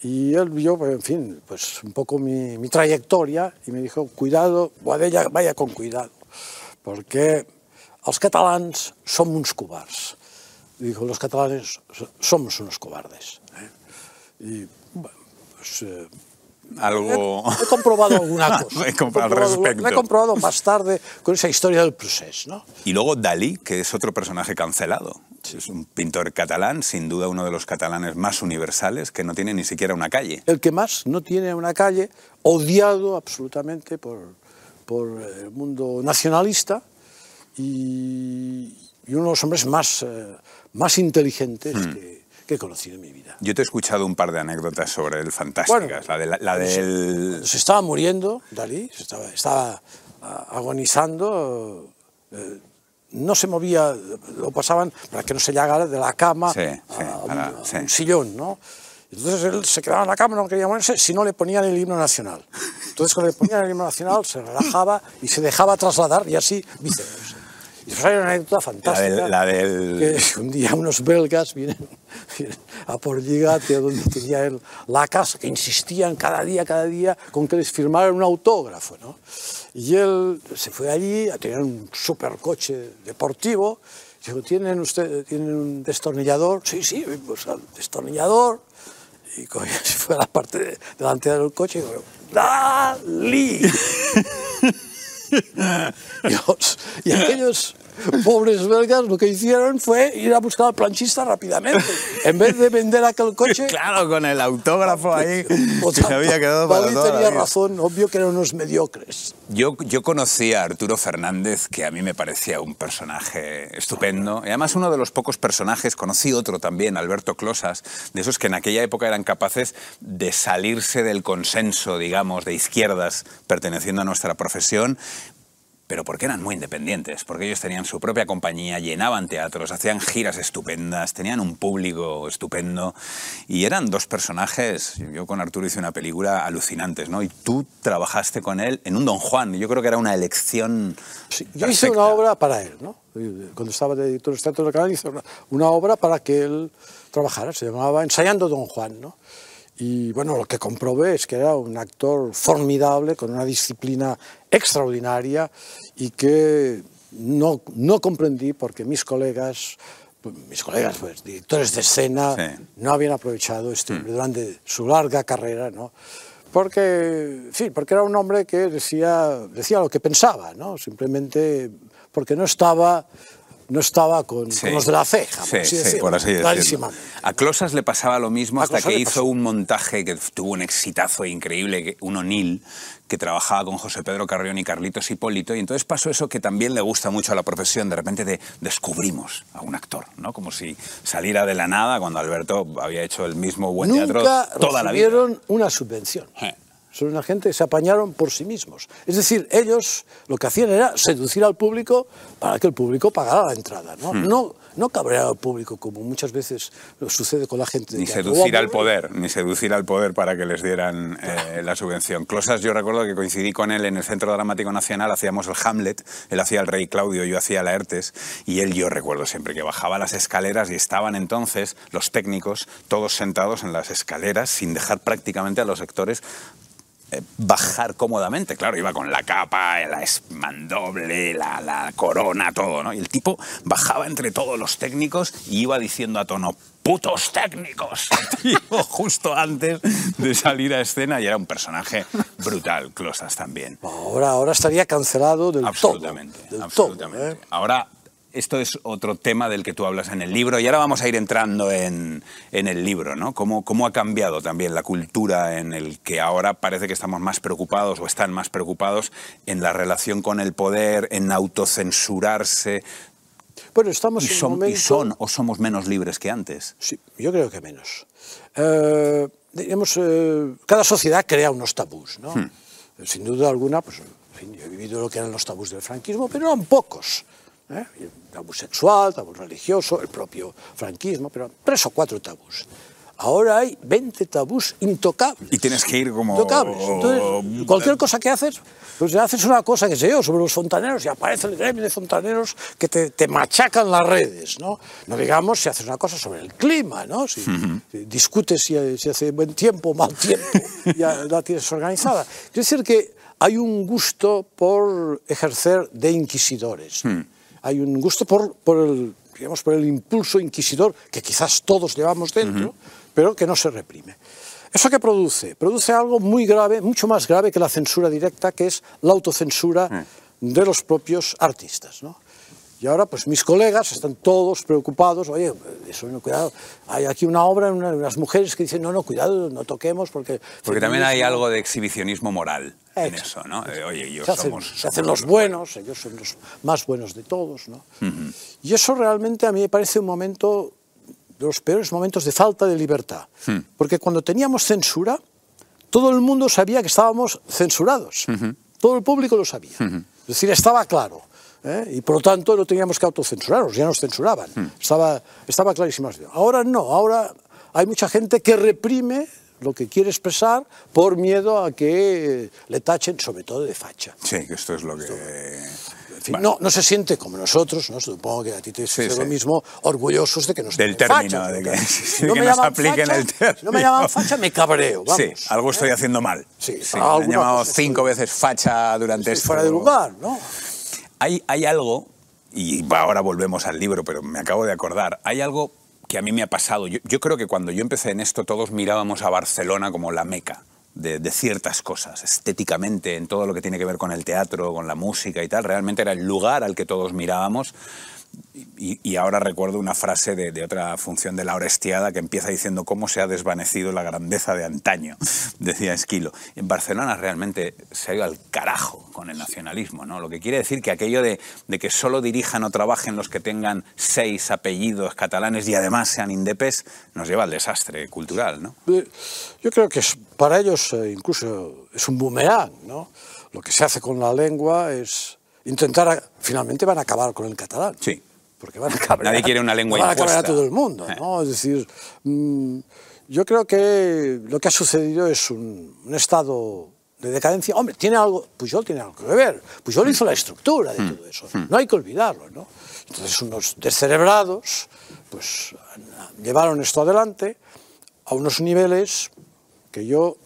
y él vio, en fin, pues un poco mi, mi trayectoria y me dijo, cuidado, Boadella, vaya con cuidado, perquè els catalans som uns covards. Dijo, los catalanes somos unos cobardes. ¿eh? Y, bueno, pues, eh, algo... He, he, comprobado alguna cosa. he comprobado, al respecto. Lo he comprobado más tarde con esa historia del proceso. ¿no? Y luego Dalí, que es otro personaje cancelado. Es un pintor catalán, sin duda uno de los catalanes más universales, que no tiene ni siquiera una calle. El que más no tiene una calle, odiado absolutamente por, por el mundo nacionalista y, y uno de los hombres más, eh, más inteligentes hmm. que, que he conocido en mi vida. Yo te he escuchado un par de anécdotas sobre él fantásticas. Bueno, la, de, la, la del... Se, se, estaba muriendo, Dalí, se estaba, estaba agonizando, eh, no se movía, lo pasaban para que no se llegara de la cama sí, sí, a, un sillón, ¿no? Entonces él se quedaba en la cama, no quería moverse, si no le ponían el himno nacional. Entonces cuando le ponían el himno nacional se relajaba y se dejaba trasladar y así viceversa. Y eso hay una anécdota fantástica. La del, la del... Que un día unos belgas vienen, vienen a por Lligate, donde tenía él la casa, que insistían cada día, cada día, con que les firmaran un autógrafo, ¿no? Y él se fue allí, a tener un supercoche deportivo, dijo, ¿tienen, usted, ¿tienen un destornillador? Sí, sí, pues al destornillador. Y se fue a la parte de, delantera del coche y dijo, ¡Dalí! Dios. Y aquellos pobres belgas lo que hicieron fue ir a buscar al planchista rápidamente. En vez de vender aquel coche... Claro, con el autógrafo ahí se había quedado para David tenía razón, obvio que eran unos mediocres. Yo, yo conocí a Arturo Fernández, que a mí me parecía un personaje estupendo. Y además uno de los pocos personajes, conocí otro también, Alberto Closas, de esos que en aquella época eran capaces de salirse del consenso, digamos, de izquierdas perteneciendo a nuestra profesión, pero porque eran muy independientes, porque ellos tenían su propia compañía, llenaban teatros, hacían giras estupendas, tenían un público estupendo y eran dos personajes, yo con Arturo hice una película alucinantes, ¿no? Y tú trabajaste con él en un Don Juan, yo creo que era una elección sí, Yo hice una obra para él, ¿no? Cuando estaba de editor de Teatro del Canal hice una, una obra para que él trabajara, se llamaba Ensayando Don Juan, ¿no? Y bueno, lo que comprobé es que era un actor formidable, con una disciplina extraordinaria y que no, no comprendí porque mis colegas, mis colegas, pues, directores de escena, sí. no habían aprovechado este hombre mm. durante su larga carrera, ¿no? Porque, sí, porque era un hombre que decía, decía lo que pensaba, ¿no? Simplemente porque no estaba no estaba con, sí. con, los de la ceja, sí, así sí, por así decirlo. A Closas le pasaba lo mismo hasta que hizo un montaje que tuvo un exitazo increíble, un O'Neill, que trabajaba con José Pedro Carrión y Carlitos Hipólito, y entonces pasó eso que también le gusta mucho a la profesión, de repente de, descubrimos a un actor, ¿no? Como si saliera de la nada cuando Alberto había hecho el mismo buen Nunca teatro toda la vida. recibieron una subvención. Eh. Son una gente que se apañaron por sí mismos. Es decir, ellos lo que hacían era seducir al público para que el público pagara la entrada. No, Hmm. no, no cabrear al público como muchas veces lo sucede con la gente. de Ni seducir al poder, ni seducir al poder para que les dieran eh, la subvención. Closas, yo recuerdo que coincidí con él en el Centro Dramático Nacional, hacíamos el Hamlet, él hacía el Rey Claudio, yo hacía Laertes, y él yo recuerdo siempre que bajaba las escaleras y estaban entonces los técnicos todos sentados en las escaleras sin dejar prácticamente a los actores eh, bajar cómodamente. Claro, iba con la capa, la esmandoble, la, la corona, todo, ¿no? Y el tipo bajaba entre todos los técnicos y iba diciendo a tono, ¡putos técnicos! Tío, justo antes de salir a escena y era un personaje brutal, Closas también. Ahora, ahora estaría cancelado del Absolutamente, todo. del absolutamente. todo, ¿eh? Ahora, esto es otro tema del que tú hablas en el libro y ahora vamos a ir entrando en, en el libro, ¿no? ¿Cómo, ¿Cómo ha cambiado también la cultura en el que ahora parece que estamos más preocupados o están más preocupados en la relación con el poder, en autocensurarse? Bueno, estamos y en un son, y momento... son o somos menos libres que antes. Sí, yo creo que menos. Eh, digamos, eh, cada sociedad crea unos tabús, ¿no? Hmm. Sin duda alguna, pues, en fin, yo he vivido lo que eran los tabús del franquismo, pero eran pocos. ¿Eh? Tabú sexual, tabú religioso, el propio franquismo, pero tres o cuatro tabús. Ahora hay 20 tabús intocables. Y tienes que ir como... Intocables. Entonces, cualquier cosa que haces, pues haces una cosa, que sé yo, sobre los fontaneros y aparece el gremio de fontaneros que te, te machacan las redes, ¿no? No digamos si haces una cosa sobre el clima, ¿no? Si, si discutes si, si hace buen tiempo o mal tiempo, ya la tienes organizada. Es decir, que hay un gusto por ejercer de inquisidores. Hay un gusto por, por, el, digamos, por el impulso inquisidor que quizás todos llevamos dentro, pero que no se reprime. ¿Eso qué produce? Produce algo muy grave, mucho más grave que la censura directa, que es la autocensura de los propios artistas. ¿no? Y ahora, pues mis colegas están todos preocupados, oye, eso no, cuidado, hay aquí una obra, una- unas mujeres que dicen, no, no, cuidado, no toquemos, porque... Porque también hay feminismo". algo de exhibicionismo moral en Exacto. eso, ¿no? De, oye, yo se hacen, somos... se hacen los buenos, ellos son los más buenos de todos, ¿no? Y eso realmente a mí me parece un momento, de los peores momentos de falta de libertad. Hmm. Porque cuando teníamos censura, todo el mundo sabía que estábamos censurados. Todo el público lo sabía. Es decir, estaba claro. ¿Eh? Y por lo tanto no teníamos que autocensurarnos, ya nos censuraban. Estaba, estaba clarísimo. Ahora no, ahora hay mucha gente que reprime lo que quiere expresar por miedo a que le tachen, sobre todo de facha. Sí, que esto es lo que... En fin, no, no se siente como nosotros, ¿no? supongo que a ti te sucede sí. lo mismo, orgullosos de que nos Del término, fachas, de que- sí, no que me nos apliquen facha, el Si no me término. llaman facha, me cabreo, vamos. Sí, algo estoy haciendo mal. Sí, Sí, me han llamado cinco veces facha durante esto. fuera de lugar, ¿no? Hay, algo, y ahora volvemos al libro, pero me acabo de acordar, hay algo que a mí me ha pasado. Yo, creo que cuando yo empecé en esto todos mirábamos a Barcelona como la meca de ciertas cosas, estéticamente, en todo lo que tiene que ver con el teatro, con la música y tal. Realmente era el lugar al que todos mirábamos. Y, y ahora recuerdo una frase de, de otra función de la Orestiada que empieza diciendo cómo se ha desvanecido la grandeza de antaño, decía Esquilo. En Barcelona realmente se ha ido al carajo con el nacionalismo, ¿no? Lo que quiere decir que aquello de, de que solo dirijan o trabajen los que tengan seis apellidos catalanes y además sean indepes, nos lleva al desastre cultural, ¿no? Eh, Yo creo que para ellos eh, incluso es un boomerang, ¿no? Lo que se hace con la lengua es intentar, a- finalmente van a acabar con el catalán. Sí. Porque van a cabrear, Nadie quiere una lengua van a cabrear a todo el mundo, ¿no? Es decir, mm, yo creo que lo que ha sucedido es un, un estado de decadencia. Hombre, tiene algo, Pujol tiene algo que ver. Pujol hizo la estructura de todo eso. No hay que olvidarlo, ¿no? Entonces unos descerebrados, pues llevaron esto adelante a unos niveles que yo,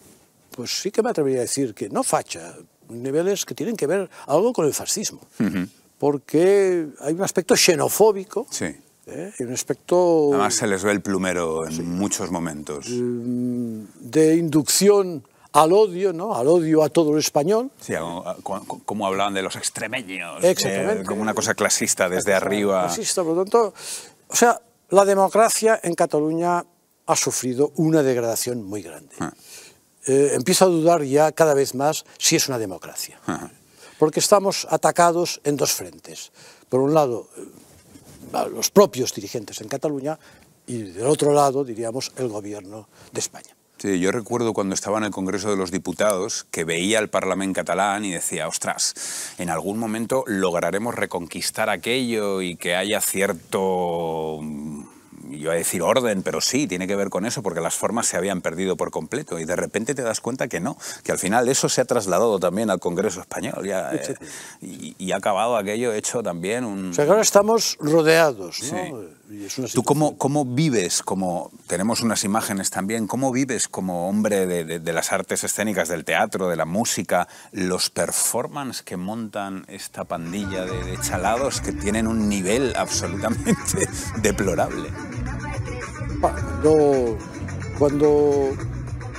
pues sí que me atrevería a decir que no facha, niveles que tienen que ver algo con el fascismo porque hay un aspecto xenofóbico, Sí. ¿eh? un aspecto Además se les ve el plumero en muchos momentos. de inducción al odio, ¿no? al odio a todo lo español. Sí, como, como- hablaban de los extremeños, Exactamente. eh, como una cosa clasista desde arriba. Fascista, por lo tanto, o sea, la democracia en Cataluña ha sufrido una degradación muy grande. Ah. Eh, empiezo a dudar ya cada vez más si es una democracia. Ajá. porque estamos atacados en dos frentes. Por un lado, eh, a los propios dirigentes en Cataluña y del otro lado, diríamos, el gobierno de España. Sí, yo recuerdo cuando estaba en el Congreso de los Diputados que veía el Parlamento catalán y decía, ostras, en algún momento lograremos reconquistar aquello y que haya cierto yo iba a decir orden, pero sí, tiene que ver con eso, porque las formas se habían perdido por completo y de repente te das cuenta que no, que al final eso se ha trasladado también al Congreso Español ya, eh, y, y, ha acabado aquello hecho también un... O sea, que ahora estamos rodeados, ¿no? Sí. ¿Tú cómo, cómo, vives, como tenemos unas imágenes también, cómo vives como hombre de, de, de, las artes escénicas, del teatro, de la música, los performances que montan esta pandilla de, de chalados que tienen un nivel absolutamente deplorable? Cuando, cuando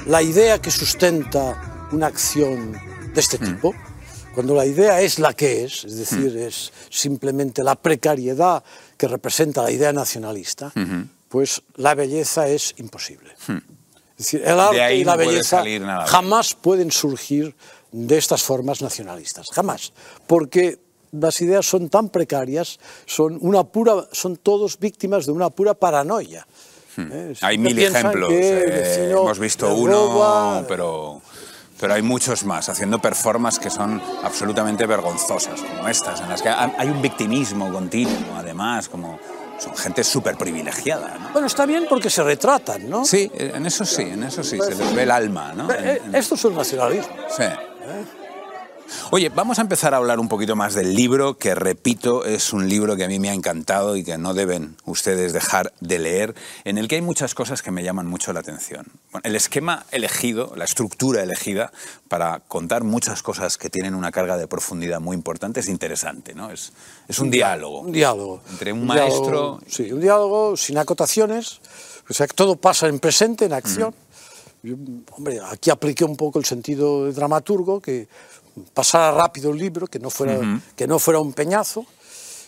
la idea que sustenta una acción de este tipo, mm. cuando la idea es la que es, es decir, mm. es simplemente la precariedad que representa la idea nacionalista, pues la belleza es imposible. Hmm. Es decir, el arte y la no belleza jamás pueden surgir de estas formas nacionalistas, jamás, porque las ideas son tan precarias, son, una pura, son todos víctimas de una pura paranoia. Hmm. ¿eh? Hay mil ejemplos, eh, hemos visto uno, roba, pero pero hay muchos más haciendo performances que son absolutamente vergonzosas, como estas, en las que hay un victimismo continuo, además, como son gente súper privilegiada. ¿no? Bueno, está bien porque se retratan, ¿no? Sí, en eso sí, en eso sí, se les ve el alma, ¿no? En, en... Esto es el nacionalismo. Sí. Oye, vamos a empezar a hablar un poquito más del libro, que repito, es un libro que a mí me ha encantado y que no deben ustedes dejar de leer, en el que hay muchas cosas que me llaman mucho la atención. Bueno, el esquema elegido, la estructura elegida para contar muchas cosas que tienen una carga de profundidad muy importante es interesante, ¿no? Es, es un, un diálogo. Un diálogo. Entre un, un maestro... Diálogo, sí, un diálogo sin acotaciones, o sea, que todo pasa en presente, en acción. Mm. Yo, hombre, aquí apliqué un poco el sentido de dramaturgo, que pasara rápido el libro, que no fuera, uh -huh. que no fuera un peñazo.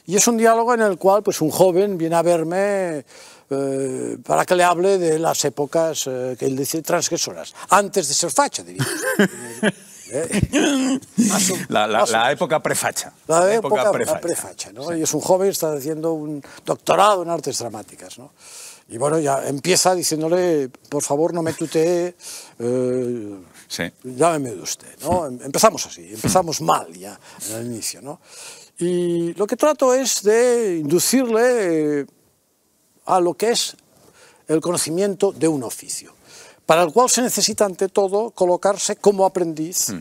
Y es un diálogo en el cual pues, un joven viene a verme eh, para que le hable de las épocas eh, que él dice transgresoras, antes de ser facha, diría. ¿Eh? La, la, la, época prefacha. La, la época, época, prefacha. prefacha ¿no? sí. Y es un joven, está haciendo un doctorado en artes dramáticas. ¿no? Y bueno, ya empieza diciéndole, por favor, no me tutee, eh, sí. llámeme de usted. ¿no? Empezamos así, empezamos mal ya en el inicio. ¿no? Y lo que trato es de inducirle eh, a lo que es el conocimiento de un oficio, para el cual se necesita ante todo colocarse como aprendiz mm.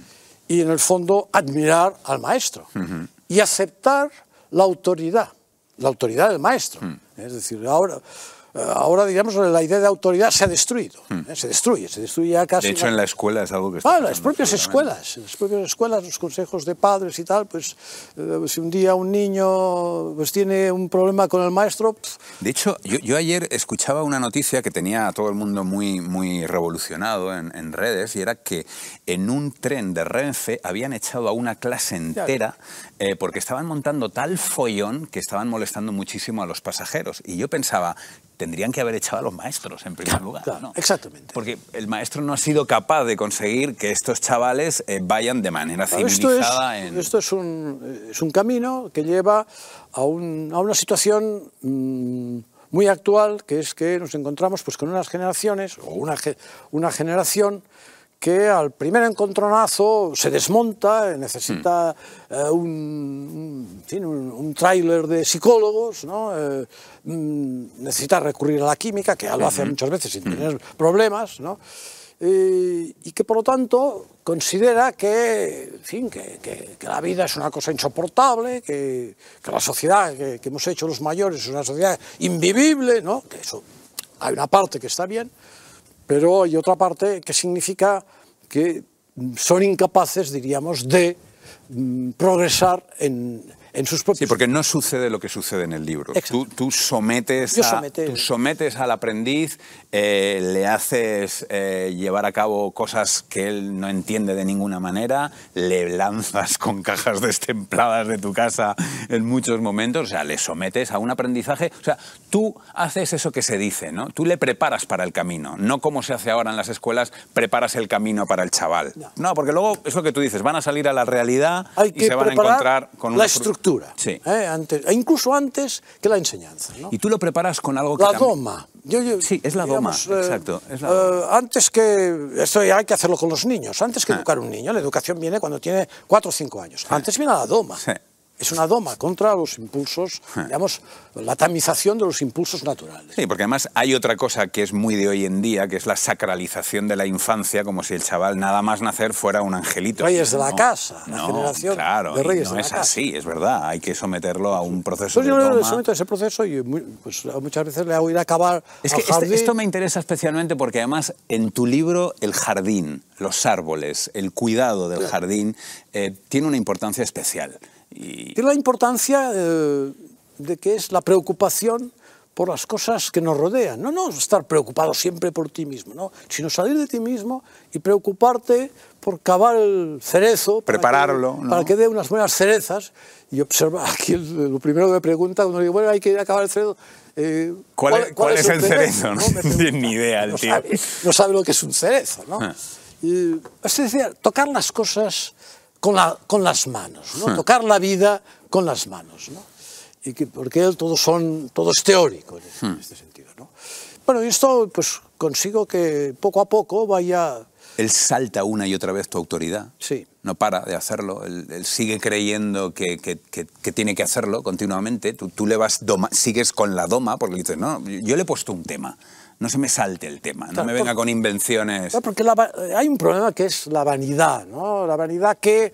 y en el fondo admirar al maestro mm -hmm. y aceptar la autoridad, la autoridad del maestro. Mm. Es decir, ahora ahora digamos la idea de autoridad se ha destruido, Hmm. ¿eh? se destruye, se destruye ya casi. De hecho, en la escuela es algo que está. Ah, las propias escuelas, en las propias escuelas, los consejos de padres y tal, pues eh, si un día un niño pues tiene un problema con el maestro. Pff. De hecho, yo, yo, ayer escuchaba una noticia que tenía a todo el mundo muy, muy revolucionado en, en, redes y era que en un tren de Renfe habían echado a una clase entera eh, porque estaban montando tal follón que estaban molestando muchísimo a los pasajeros. Y yo pensaba, tendrían que haber echado a los maestros en primer lugar. Claro, ¿no? Exactamente. Porque el maestro no ha sido capaz de conseguir que estos chavales eh, vayan de manera civilizada. Esto, es, en... esto es, un, es, un, camino que lleva a, un, a una situación mmm, muy actual, que es que nos encontramos pues, con unas generaciones, o una, una generación que al primer encontronazo se desmonta, necesita mm. eh, un, un, un, tráiler de psicólogos, ¿no? Eh, mm, necesita recurrir a la química, que ya lo hace muchas veces sin tener problemas, ¿no? Eh, y que por lo tanto considera que, en fin, que, que, que, la vida es una cosa insoportable, que, que la sociedad que, hemos hecho los mayores es una sociedad invivible, ¿no? que eso hay una parte que está bien, pero hay otra parte que significa que son incapaces, diríamos, de mm, progresar en, en sus propios... Sí, porque no sucede lo que sucede en el libro. Tú, tú, sometes a, tú, sometes al aprendiz, eh, le haces eh, llevar a cabo cosas que él no entiende de ninguna manera, le lanzas con cajas destempladas de tu casa en muchos momentos, o sea, le sometes a un aprendizaje. O sea, tú haces eso que se dice, ¿no? Tú le preparas para el camino, no como se hace ahora en las escuelas, preparas el camino para el chaval. No, no porque luego es lo que tú dices, van a salir a la realidad Hay y se van a encontrar con una estructura Sí. ¿eh? Antes, e incluso antes que la enseñanza. ¿no? Y tú lo preparas con algo que La también- doma. Yo- yo- Sí, es la doma, eh, exacto. es la eh, antes que. Esto ya hay que hacerlo con los niños. Antes que Ah. educar a un niño, la educación viene cuando tiene 4 o 5 años. Antes viene la doma. Sí. Es una doma contra los impulsos, digamos, la tamización de los impulsos naturales. Sí, porque además hay otra cosa que es muy de hoy en día, que es la sacralización de la infancia, como si el chaval nada más nacer fuera un angelito. Reyes de la No, casa, la no, generación claro, de reyes no de la es casa. así, es verdad. Hay que someterlo a un proceso Pues de yo le someto a ese proceso y muy- pues, muchas veces le hago ir a acabar Es que este- esto me interesa especialmente porque además en tu libro el jardín, los árboles, el cuidado del jardín eh, tiene una importancia especial. Y la importancia eh, de que es la preocupación por las cosas que nos rodean. No, no estar preocupado siempre por ti mismo, ¿no? sino salir de ti mismo y preocuparte por cavar el cerezo. para Prepararlo, que- ¿no? Para que dé unas buenas cerezas. Y observa, aquí lo primero que me pregunta, cuando digo, bueno, hay que ir a cavar el cerezo. eh, ¿Cuál, es- cuál es el cerezo? No, pregunta. tiene ni idea el no tío. sabe, no sabe lo que es un cerezo, ¿no? Ah. Y, es decir, tocar las cosas con, la- con las manos, ¿no? Ah. Tocar la vida con las manos, ¿no? Y que, porque él todo, son, todo es teórico en, Hmm. en este sentido, ¿no? Bueno, y esto pues consigo que poco a poco vaya... Él salta una y otra vez tu autoridad. Sí. No para de hacerlo. Él, él sigue creyendo que, que- que- que tiene que hacerlo continuamente. Tú, tú le vas doma- sigues con la doma porque le dices, no, yo le he puesto un tema. No se me salte el tema. No me venga por- con invenciones. No, porque la hay un problema que es la vanidad, ¿no? La vanidad que,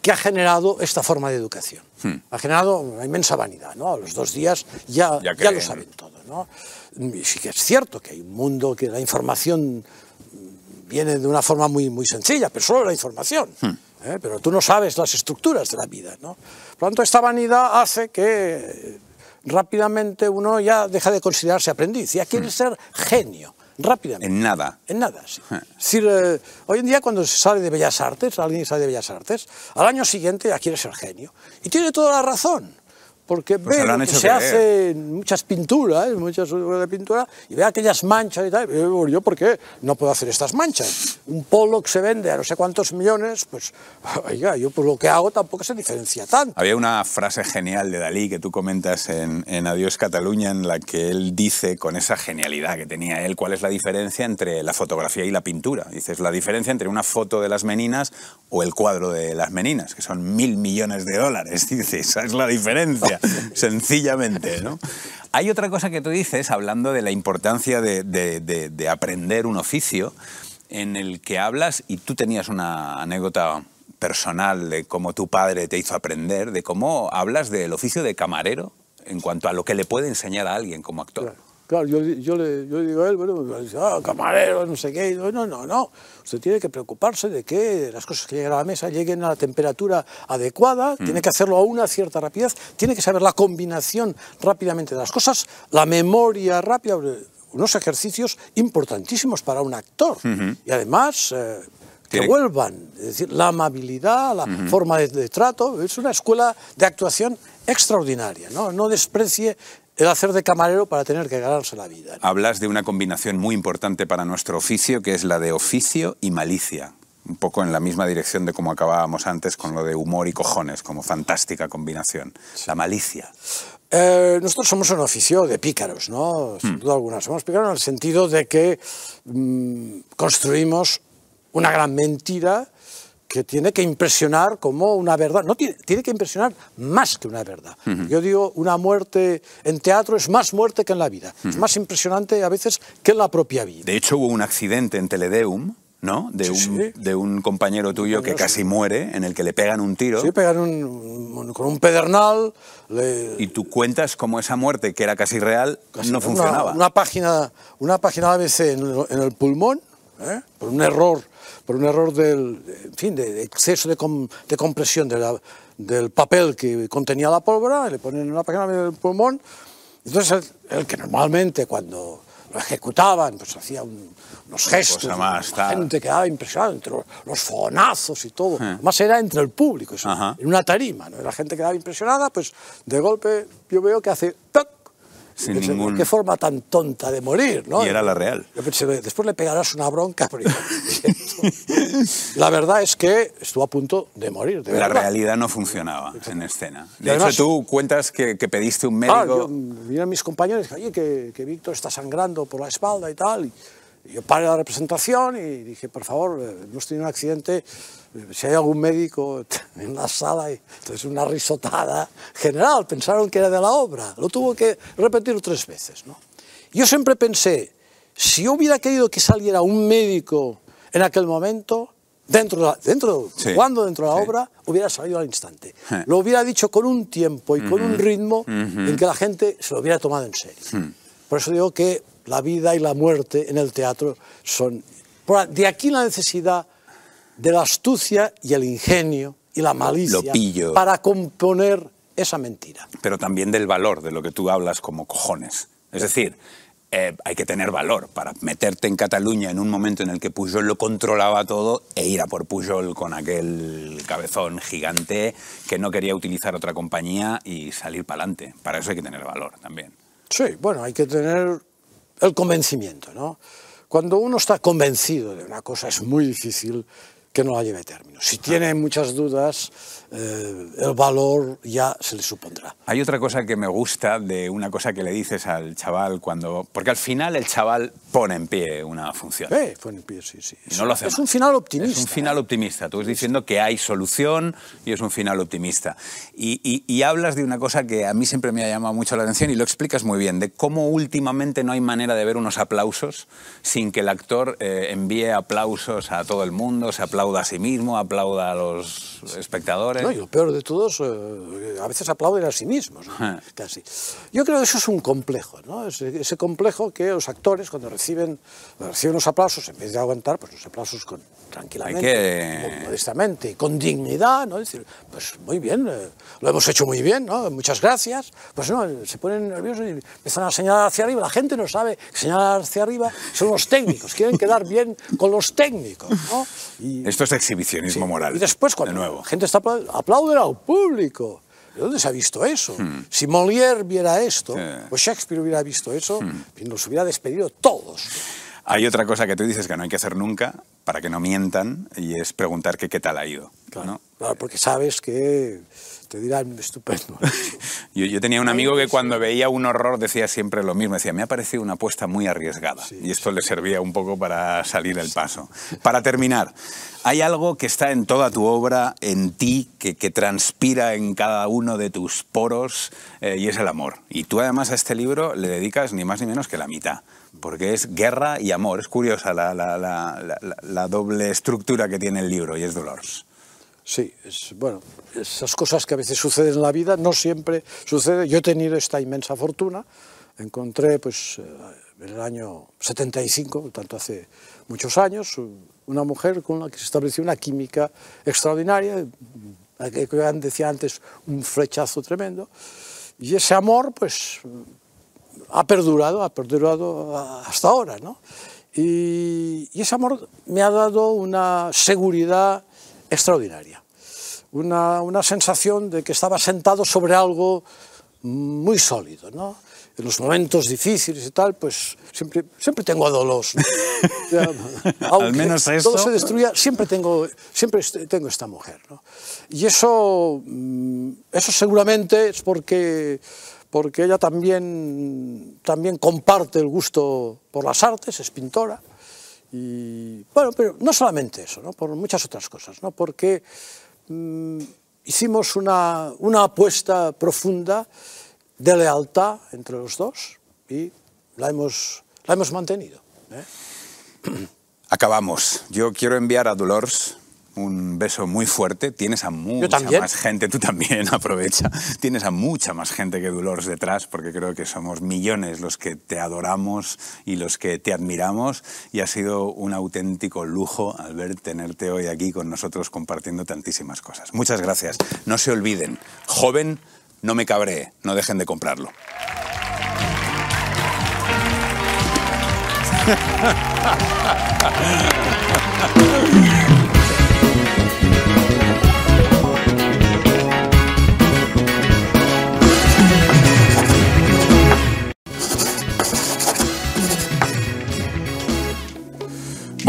que ha generado esta forma de educación. Hmm. Ha generado una inmensa vanidad, ¿no? A los dos días ya, Ya lo saben todo, ¿no? Y sí que es cierto que hay un mundo que la información viene de una forma muy, muy sencilla, pero solo la información. ¿eh? Pero tú no sabes las estructuras de la vida, ¿no? Por lo tanto, esta vanidad hace que rápidamente uno ya deja de considerarse aprendiz, ya quiere ser genio, rápidamente. En nada. En nada, sí. Es decir, eh, hoy en día cuando se sale de Bellas Artes, alguien sale de Bellas Artes, al año siguiente ya quiere ser genio. Y tiene toda la razón, porque Pues ve lo han lo que se creer. hace en muchas pinturas, en muchas obras de pintura, y ve aquellas manchas y tal. y digo, yo, ¿por qué no puedo hacer estas manchas? Un polo que se vende a no sé cuántos millones, pues, oiga, yo por lo que hago tampoco se diferencia tanto. Había una frase genial de Dalí que tú comentas en, en Adiós Cataluña en la que él dice con esa genialidad que tenía él cuál es la diferencia entre la fotografía y la pintura. Dices, la diferencia entre una foto de las meninas o el cuadro de las meninas, que son mil millones de dólares. Dice, esa es la diferencia, sencillamente. ¿no? Hay otra cosa que tú dices, hablando de la importancia de, de- de- de aprender un oficio, en el que hablas, y tú tenías una anécdota personal de cómo tu padre te hizo aprender, de cómo hablas del oficio de camarero en cuanto a lo que le puede enseñar a alguien como actor. Yo, yo, le, yo le digo a él, bueno, dice, ah, camarero, no sé qué. No, no, no. Usted tiene que preocuparse de que las cosas que llegan a la mesa lleguen a la temperatura adecuada, Mm. tiene que hacerlo a una cierta rapidez, tiene que saber la combinación rápidamente de las cosas, la memoria rápida, unos ejercicios importantísimos para un actor. Y además... eh, que vuelvan, es decir, la amabilidad, la forma de, de trato, es una escuela de actuación extraordinaria, ¿no? No desprecie el hacer de camarero para tener que ganarse la vida. ¿no? Hablas de una combinación muy importante para nuestro oficio, que es la de oficio y malicia. Un poco en la misma dirección de como acabábamos antes con lo de humor y cojones, como fantástica combinación. La malicia. Eh, nosotros somos un oficio de pícaros, ¿no? Sin duda alguna. Somos pícaros en el sentido de que mm, construimos una gran mentira que tiene que impresionar como una verdad. No tiene, tiene que impresionar más que una verdad. Ujú. Yo digo, una muerte en teatro es más muerte que en la vida. Es Ujú. más impresionante a veces que en la propia vida. De hecho, hubo un accidente en Teledeum, ¿no? De, Sí, un, sí. de un compañero tuyo que casi muere, en el que le pegan un tiro. Sí, pegan un- un- con un pedernal, le- Y tú cuentas cómo esa muerte, que era casi real, no una- funcionaba. Una, página, una página ABC en el, en el pulmón, ¿eh? por un error, por un error del, en fin, de, exceso de, com- de compresión de la- del papel que contenía la pólvora, le ponen una página del pulmón. Entonces, el, el que normalmente cuando lo ejecutaban, pues hacía un- unos gestos, cosa más, la gente quedaba impresionada entre los, los fogonazos y todo. Eh. Más era entre el público, eso, en una tarima. ¿no? La gente quedaba impresionada, pues de golpe yo veo que hace. Sin ningún... Qué forma tan tonta de morir, ¿no? Y era la real. Yo pensé, después le pegarás una bronca. La verdad es que estuvo a punto de morir, de La verdad. realidad no funcionaba en escena. De además- hecho, tú cuentas que, que pediste un Ah, médico... yo, vinieron mis compañeros y dije, oye, que, que Víctor está sangrando por la espalda y tal. Y, yo paré la representación y dije, por favor, eh, hemos tenido un accidente, si hay algún médico en la sala, y entonces una risotada general, pensaron que era de la obra, lo tuvo que repetir tres veces. ¿no? Yo siempre pensé, si yo hubiera querido que saliera un médico en aquel momento, dentro, de la- dentro Sí, jugando dentro de la sí. obra, hubiera salido al instante. Eh. Lo hubiera dicho con un tiempo y con un ritmo ujú. en que la gente se lo hubiera tomado en serio. Hmm. Por eso digo que la vida y la muerte en el teatro son... De aquí la necesidad de la astucia y el ingenio y la malicia Lo pillo. para componer esa mentira. pero también del valor de lo que tú hablas como cojones. Es decir, eh, hay que tener valor para meterte en Cataluña en un momento en el que Pujol lo controlaba todo e ir a por Pujol con aquel cabezón gigante que no quería utilizar otra compañía y salir para adelante. Para eso hay que tener valor también. Sí, bueno, hay que tener el convencimiento, ¿no? Cuando uno está convencido de una cosa es muy difícil que no la lleve a término. Si tiene muchas dudas, eh, el valor ya se le supondrá. Hay otra cosa que me gusta de una cosa que le dices al chaval cuando... Porque al final el chaval pone en pie una función. Eh, fue en pie, sí, sí. Y no lo hace es mal. un final optimista. Es un final optimista. Tú estás diciendo que hay solución y es un final optimista. Y, y- y hablas de una cosa que a mí siempre me ha llamado mucho la atención y lo explicas muy bien, de cómo últimamente no hay manera de ver unos aplausos sin que el actor eh, envíe aplausos a todo el mundo, se aplauda a sí mismo, aplauda a los espectadores. No, y lo peor de todos, eh, a veces aplauden a sí mismos, ¿no? Casi. Yo creo que eso es un complejo, ¿no? Ese, ese complejo que los actores, cuando reciben, reciben los aplausos, en vez de aguantar, pues los aplausos con tranquilamente, Hay que- con- modestamente, con dignidad, ¿no? Decir, pues muy bien, eh, lo hemos hecho muy bien, ¿no? Muchas gracias. Pues no, se ponen nerviosos y empiezan a señalar hacia arriba. La gente no sabe que señalar hacia arriba son los técnicos, quieren quedar bien con los técnicos, ¿no? Y, Esto es exhibicionismo moral. y después, cuando de nuevo. la gente está aplaudiendo, aplauden al público. ¿De dónde se ha visto eso? Si Molière viera esto, Sí. o Shakespeare hubiera visto eso, nos hubiera despedido todos. Hay otra cosa que tú dices que no hay que hacer nunca para que no mientan y es preguntar que qué tal ha ido. ¿no? Claro, porque sabes que te dirán estupendo. Yo, yo tenía un amigo que cuando veía un horror decía siempre lo mismo, decía, me ha parecido una apuesta muy arriesgada y esto le servía un poco para salir del paso. Para terminar, hay algo que está en toda tu obra, en ti, que, que transpira en cada uno de tus poros eh, y es el amor. Y tú además a este libro le dedicas ni más ni menos que la mitad. Porque es guerra y amor. Es curiosa la, la- la- la- doble estructura que tiene el libro y es Dolores. Sí, es, bueno, esas cosas que a veces suceden en la vida, no siempre sucede. Yo he tenido esta inmensa fortuna. Encontré, pues, eh, en el año 75, por tanto hace muchos años, una mujer con la que se estableció una química extraordinaria, que decía antes, un flechazo tremendo. Y ese amor, pues, ha perdurado, ha perdurado hasta ahora, ¿no? Y, y ese amor me ha dado una seguridad extraordinaria, una, una sensación de que estaba sentado sobre algo muy sólido, ¿no? En los momentos difíciles y tal, pues siempre, siempre tengo a Dolores. ¿no? Aunque menos eso. Todo se destruya, siempre tengo, siempre tengo esta mujer, ¿no? Y eso, mm, eso seguramente es porque, porque ella también, también comparte el gusto por las artes, es pintora. Y bueno, pero no solamente eso, ¿no? por muchas otras cosas, ¿no? porque mm, hicimos una, una apuesta profunda de lealtad entre los dos y la hemos, la hemos mantenido. ¿eh? Acabamos. Yo quiero enviar a Dolores un beso muy fuerte. Tienes a mucha más gente, tú también aprovecha. Tienes a mucha más gente que Dolores detrás, porque creo que somos millones los que te adoramos y los que te admiramos. Y ha sido un auténtico lujo, Albert, tenerte hoy aquí con nosotros compartiendo tantísimas cosas. Muchas gracias. No se olviden, joven, no me cabree, no dejen de comprarlo.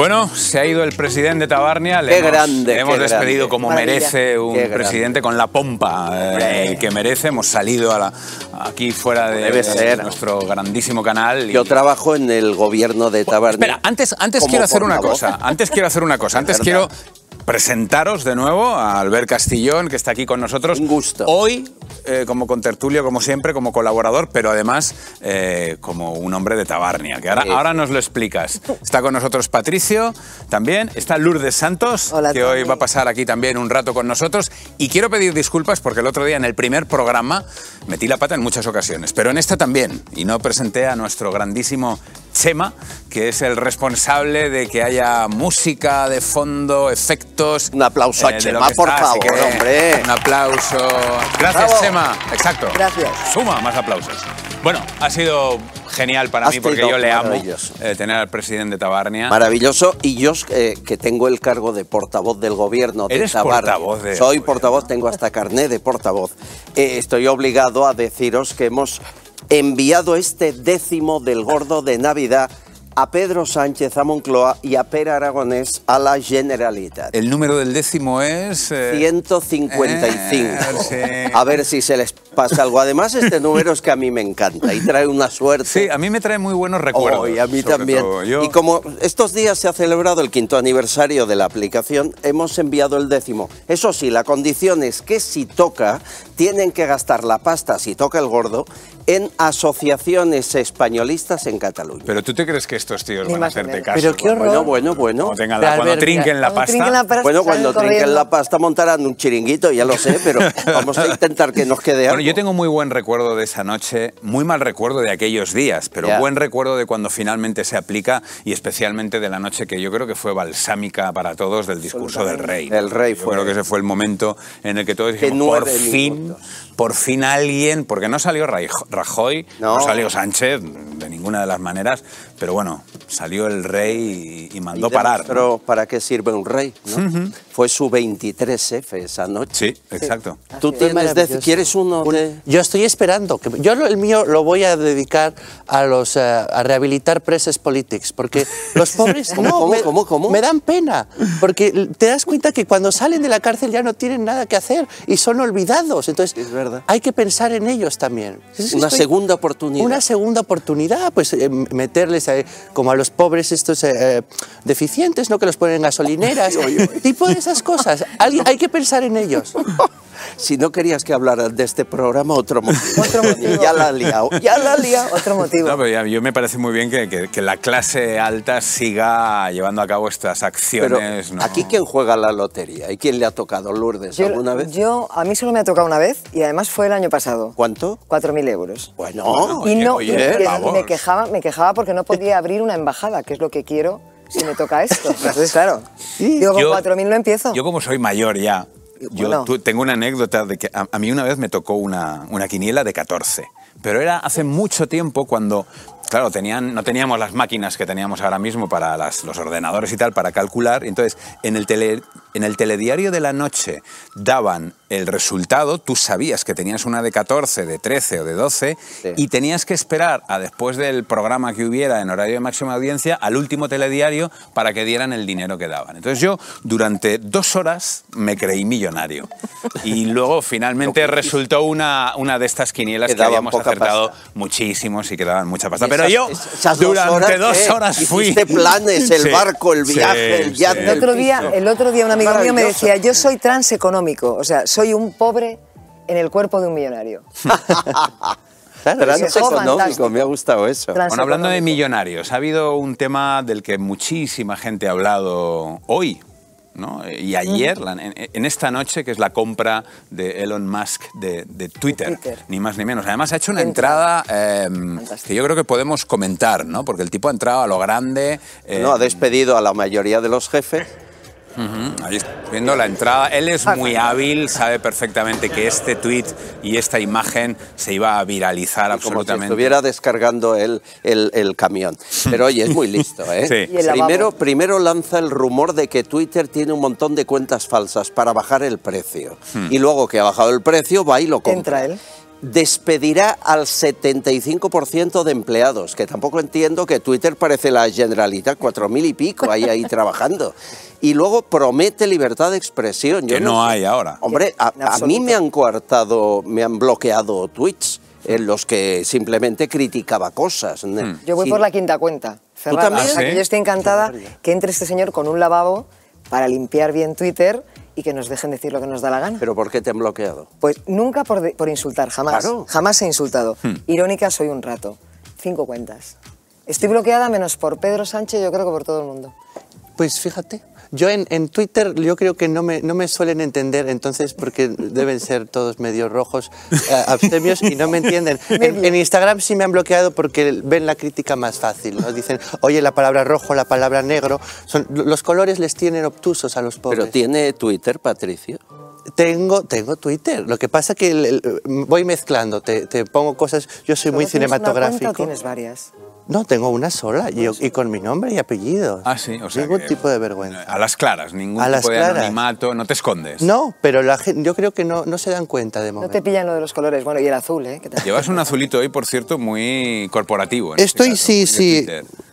Bueno, se ha ido el presidente de Tabarnia. Le Qué hemos, grande, le hemos qué despedido grande. como Maravilla. merece un Qué grande. presidente con la pompa eh, que merece. Hemos salido a la- aquí fuera de, Debe de ser. nuestro grandísimo canal. y- Yo trabajo en el gobierno de Tabarnia. Espera, antes, antes quiero hacer una cosa. Antes quiero hacer una cosa. Antes Es quiero. Presentaros de nuevo a Albert Castillón, que está aquí con nosotros. Un gusto. Hoy, eh, como contertulio, como siempre, como colaborador, pero además eh, como un hombre de Tabarnia, que ahora, Sí. ahora nos lo explicas. Está con nosotros Patricio también. Está Lourdes Santos, que hoy va a pasar aquí también un rato con nosotros. Y quiero pedir disculpas porque el otro día en el primer programa metí la pata en muchas ocasiones, pero en esta también. Y no presenté a nuestro grandísimo Chema, que es el responsable de que haya música de fondo, efectos. Un aplauso a Chema, por favor, hombre. Un aplauso. Gracias, Bravo. Chema. Exacto. Gracias. Suma más aplausos. Bueno, ha sido genial para Has mí porque yo le amo maravilloso. eh, tener al presidente de Tabarnia. Maravilloso. Y yo, eh, que tengo el cargo de portavoz del gobierno de Eres Tabarnia. portavoz de- Soy portavoz, tengo hasta carné de portavoz. Eh, estoy obligado a deciros que hemos enviado este décimo del gordo de Navidad a Pedro Sánchez, a Moncloa y a Per Aragonés a la Generalitat. El número del décimo es... eh, 155. Eh, sí. A ver si se les pasa algo. Además, este número es que a mí me encanta y trae una suerte. Sí, a mí me trae muy buenos recuerdos. Oh, y a mí también. Yo- Y como estos días se ha celebrado el quinto aniversario de la aplicación, hemos enviado el décimo. Eso sí, la condición es que si toca, tienen que gastar la pasta, si toca el gordo, en asociaciones españolistas en Cataluña. Pero tú te crees que estos tíos Ni van a hacerte caso. Pero qué horror. Bueno, bueno, bueno. Cuando, tengan la, cuando trinquen la cuando pasta. trinquen la pasta, Bueno, cuando trinquen corriendo. la pasta montarán un chiringuito, ya lo sé, pero vamos a intentar que nos quede algo. Bueno, yo tengo muy buen recuerdo de esa noche, muy mal recuerdo de aquellos días, pero buen recuerdo de cuando finalmente se aplica y especialmente de la noche que yo creo que fue balsámica para todos del discurso del rey. El rey Yo fue. creo que ese fue el momento en el que todos Que dijimos, por fin, por fin alguien, porque no salió Raj- Rajoy, no. No. salió Sánchez de ninguna de las maneras, pero bueno, salió el rey y, y mandó Y parar. ¿no? demostró para qué sirve un rey. ¿no? Fue su 23F esa noche. Sí, exacto. ¿Tú tienes de- quieres uno de...? Yo estoy esperando. Que, yo lo- el mío lo voy a dedicar a los eh, a rehabilitar presos políticos, porque los pobres ¿Cómo, no, cómo, me, cómo, cómo? me dan pena, porque te das cuenta que cuando salen de la cárcel ya no tienen nada que hacer y son olvidados. Entonces hay que pensar en ellos también. Es que Una estoy- segunda oportunidad. Una segunda oportunidad, pues eh, meterles eh, como a los pobres estos eh, deficientes, ¿no? Que los ponen en gasolineras, tipo de esas cosas. Hay que pensar en ellos. Si no querías que hablaran de este programa, otro motivo. Ya la ha liado, ya la ha liado. Otro motivo. No, pero ya- yo me parece muy bien que, que- que la clase alta siga llevando a cabo estas Pero acciones. ¿no? aquí quién juega la lotería y quién le ha tocado Lourdes Yo, alguna vez. yo- a mí solo me ha tocado una vez y además fue el año pasado. ¿Cuánto? 4.000 euros. Bueno, y no, oye, y vamos. me, quejaba, me quejaba porque no podía abrir una embajada, que es lo que quiero si me toca esto. Entonces, claro, digo, con Yo- 4.000 no empiezo. Yo como soy mayor ya, yo Bueno. tengo una anécdota de que a, a mí una vez me tocó una, una quiniela de 14, pero era hace mucho tiempo cuando, claro, tenían, no teníamos las máquinas que teníamos ahora mismo para las- los ordenadores y tal, para calcular, entonces en el, tele, en el telediario de la noche daban el resultado, tú sabías que tenías una de 14, de 13 o de 12, y tenías que esperar a después del programa que hubiera en horario de máxima audiencia al último telediario para que dieran el dinero que daban. Entonces yo durante dos horas me creí millonario y luego finalmente resultó una, una de estas quinielas Que que, habíamos acertado muchísimos y que daban mucha pasta. Y Pero esas- yo esas dos durante horas, dos horas fui... Hiciste planes, el Sí, barco, el sí, viaje, el sí. yate, El otro, día, el otro día un amigo mío me decía, yo soy transeconómico, o sea, soy un pobre en el cuerpo de un millonario. Transeconómico, fantástico. me ha gustado eso. Bueno, hablando de millonarios, ha habido un tema del que muchísima gente ha hablado hoy. ¿no? Y ayer, la- en, en esta noche, que es la compra de Elon Musk de, de Twitter, ni más ni menos. Además, ha hecho una entrada eh, que yo creo que podemos comentar, ¿no? porque el tipo ha entrado a lo grande. eh, No, ha despedido a la mayoría de los jefes. Ahí estás viendo la entrada. Él es muy hábil, sabe perfectamente que este tweet y esta imagen se iba a viralizar Como si absolutamente. estuviera descargando el, el, el camión. Pero oye, es muy listo, ¿eh? Sí. Primero, primero lanza el rumor de que Twitter tiene un montón de cuentas falsas para bajar el precio. Hmm. Y luego que ha bajado el precio, va y lo compra. Entra él. Despedirá al 75% de empleados, que tampoco entiendo que Twitter parece la Generalitat, cuatro mil y pico ahí, ahí trabajando. Y luego promete libertad de expresión. Yo Que no sé. hay ahora. Hombre, a, mí me han coartado, me han bloqueado tweets en los que simplemente criticaba cosas. Yo voy Sí. por la quinta cuenta. cerrada. también? O sea, que ¿Sí? yo estoy encantada que entre este señor con un lavabo para limpiar bien Twitter y que nos dejen decir lo que nos da la gana. ¿Pero por qué te han bloqueado? Pues nunca por, de- por insultar, jamás. Claro. Jamás he insultado. Hmm. Irónica soy un rato. Cinco cuentas. Estoy bloqueada menos por Pedro Sánchez, yo creo que por todo el mundo. Pues fíjate, yo en, en Twitter yo creo que no me, no me suelen entender, entonces porque deben ser todos medio rojos, eh, abstemios y no me entienden. En, en Instagram sí me han bloqueado porque ven la crítica más fácil, ¿no? Dicen, oye, la palabra rojo, la palabra negro, son, los colores les tienen obtusos a los pobres. ¿Pero tiene Twitter, Patricio? Tengo, tengo Twitter, lo que pasa que el- el- voy mezclando, te, te pongo cosas, yo soy muy ¿Solo tienes una cuenta cinematográfico. o tienes varias? No, tengo una sola y, y con mi nombre y apellido. Ah, sí, o sea Ningún que- tipo de vergüenza. A las claras, ningún A las tipo de claras. anonimato, no te escondes. No, pero la gente, yo creo que no, no se dan cuenta de No momento. te pillan lo de los colores. Bueno, y el azul, ¿eh? Llevas un azulito hoy, por cierto, muy corporativo. este Estoy, caso, sí, sí.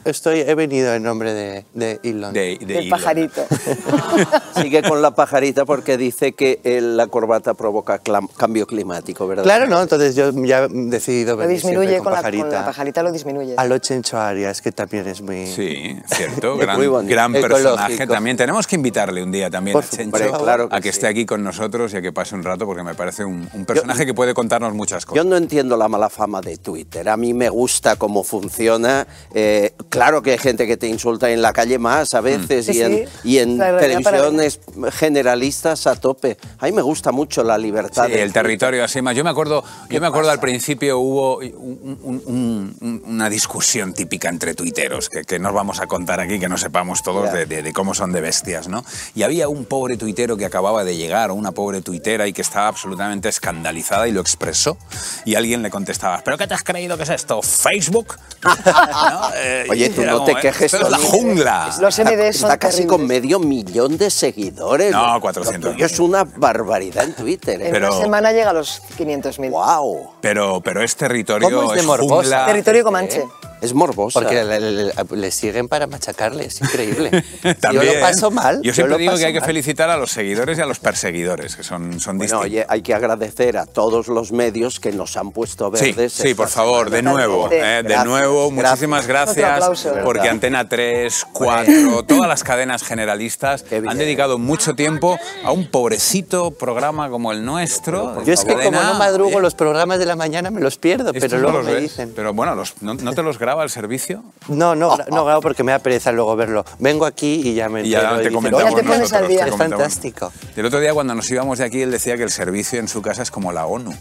Estoy, he venido en nombre de, de Elon. De, de Del Elon. pajarito. Sigue con la pajarita porque dice que eh, la corbata provoca clam- cambio climático, ¿verdad? Claro, ¿no? Entonces yo ya he decidido Lo venir siempre disminuye con con la, pajarita. con la pajarita, lo disminuye. A los Chencho Arias, que también es muy... Sí, cierto, gran, muy bonito. gran Ecológico. personaje también. Tenemos que invitarle un día también Por a Chencho supuesto, claro que a que sí. esté aquí con nosotros y a que pase un rato porque me parece un, un personaje que puede contarnos muchas Yo cosas. no entiendo la mala fama de Twitter. A mí me gusta cómo funciona. Eh, claro que hay gente que te insulta en la calle más a veces Sí, y en, sí. y en La realidad para televisiones generalistas a tope. A mí me gusta mucho la libertad. Sí, el territorio así más. Yo me acuerdo, yo me acuerdo al principio hubo un- un- una discusión típica entre tuiteros que, que nos vamos a contar aquí, que no sepamos todos de, de- de cómo son de bestias, ¿no? Y había un pobre tuitero que acababa de llegar, o una pobre tuitera y que estaba absolutamente escandalizada y lo expresó. Y alguien le contestaba, ¿pero qué te has creído que es esto? ¿Facebook? ¿No? Eh, Oye, tú no como, te quejes, Esto es la jungla. Los Está, MD son está casi terribles. con medio millón de seguidores. No, Lo- 400.000. lo tuyo es una barbaridad en Twitter. ¿eh? En Pero- una semana llega a los 500.000. ¡Wow! Pero, pero es territorio, ¿Cómo es de es jungla. Territorio Comanche. Es morbosa. Porque le, le- le- le siguen para machacarle, es increíble. yo También. lo paso mal. Yo siempre lo digo que hay que mal. felicitar a los seguidores y a los perseguidores, que son, son Bueno, distintos. oye, hay que agradecer a todos los medios que nos han puesto Sí, verdes. sí, esta por favor, de nuevo, eh, de Gracias, nuevo, gracias. muchísimas gracias, aplauso. porque ¿Verdad? Antena 3, 4, todas las cadenas generalistas han dedicado mucho tiempo a un pobrecito programa como el nuestro. Yo es que como no madrugo oye, los programas de la mañana me los pierdo, pero no luego los me ves, dicen. Pero bueno, los- ¿no, no te los graba el servicio? No, no, no grabo porque me da pereza luego verlo. Vengo aquí y ya me Y ya te comentamos Ya te pones nosotros, al día. te Es fantástico. El otro día cuando nos íbamos de aquí, él decía que el servicio en su casa es como la ONU,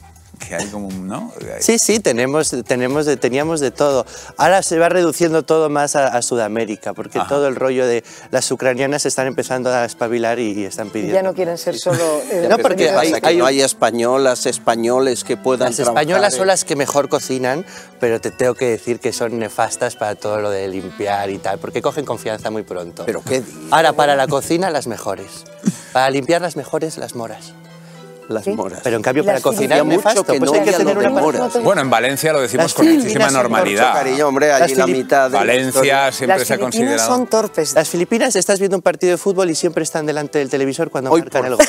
que hay como, ¿no? Sí, sí, tenemos, tenemos de- teníamos de todo. Ahora se va reduciendo todo más a, a Sudamérica, porque Ajá. todo el rollo de las ucranianas están empezando a espabilar y, y están pidiendo. ya no quieren ser solo... eh, No, porque ¿Qué pasa? hay- que hay no hay españolas, españoles que puedan Las españolas en- son las que mejor cocinan, pero te tengo que decir que son nefastas para todo lo de limpiar y tal, porque cogen confianza muy pronto. ¿Pero qué dices? Ahora, para la cocina, las mejores. Para limpiar, las mejores, las moras. Las moras. Pero en cambio, para las cocinar, nefasto. que Pues no hay que tener una moras. Bueno, en Valencia lo decimos Las con muchísima normalidad. Mucho cariño, hombre, allí Las la mitad de Valencia siempre Las se ha Filipinas considerado... son torpes. Las Filipinas, estás viendo un partido de fútbol y siempre están delante del televisor cuando Hoy marcan por gol.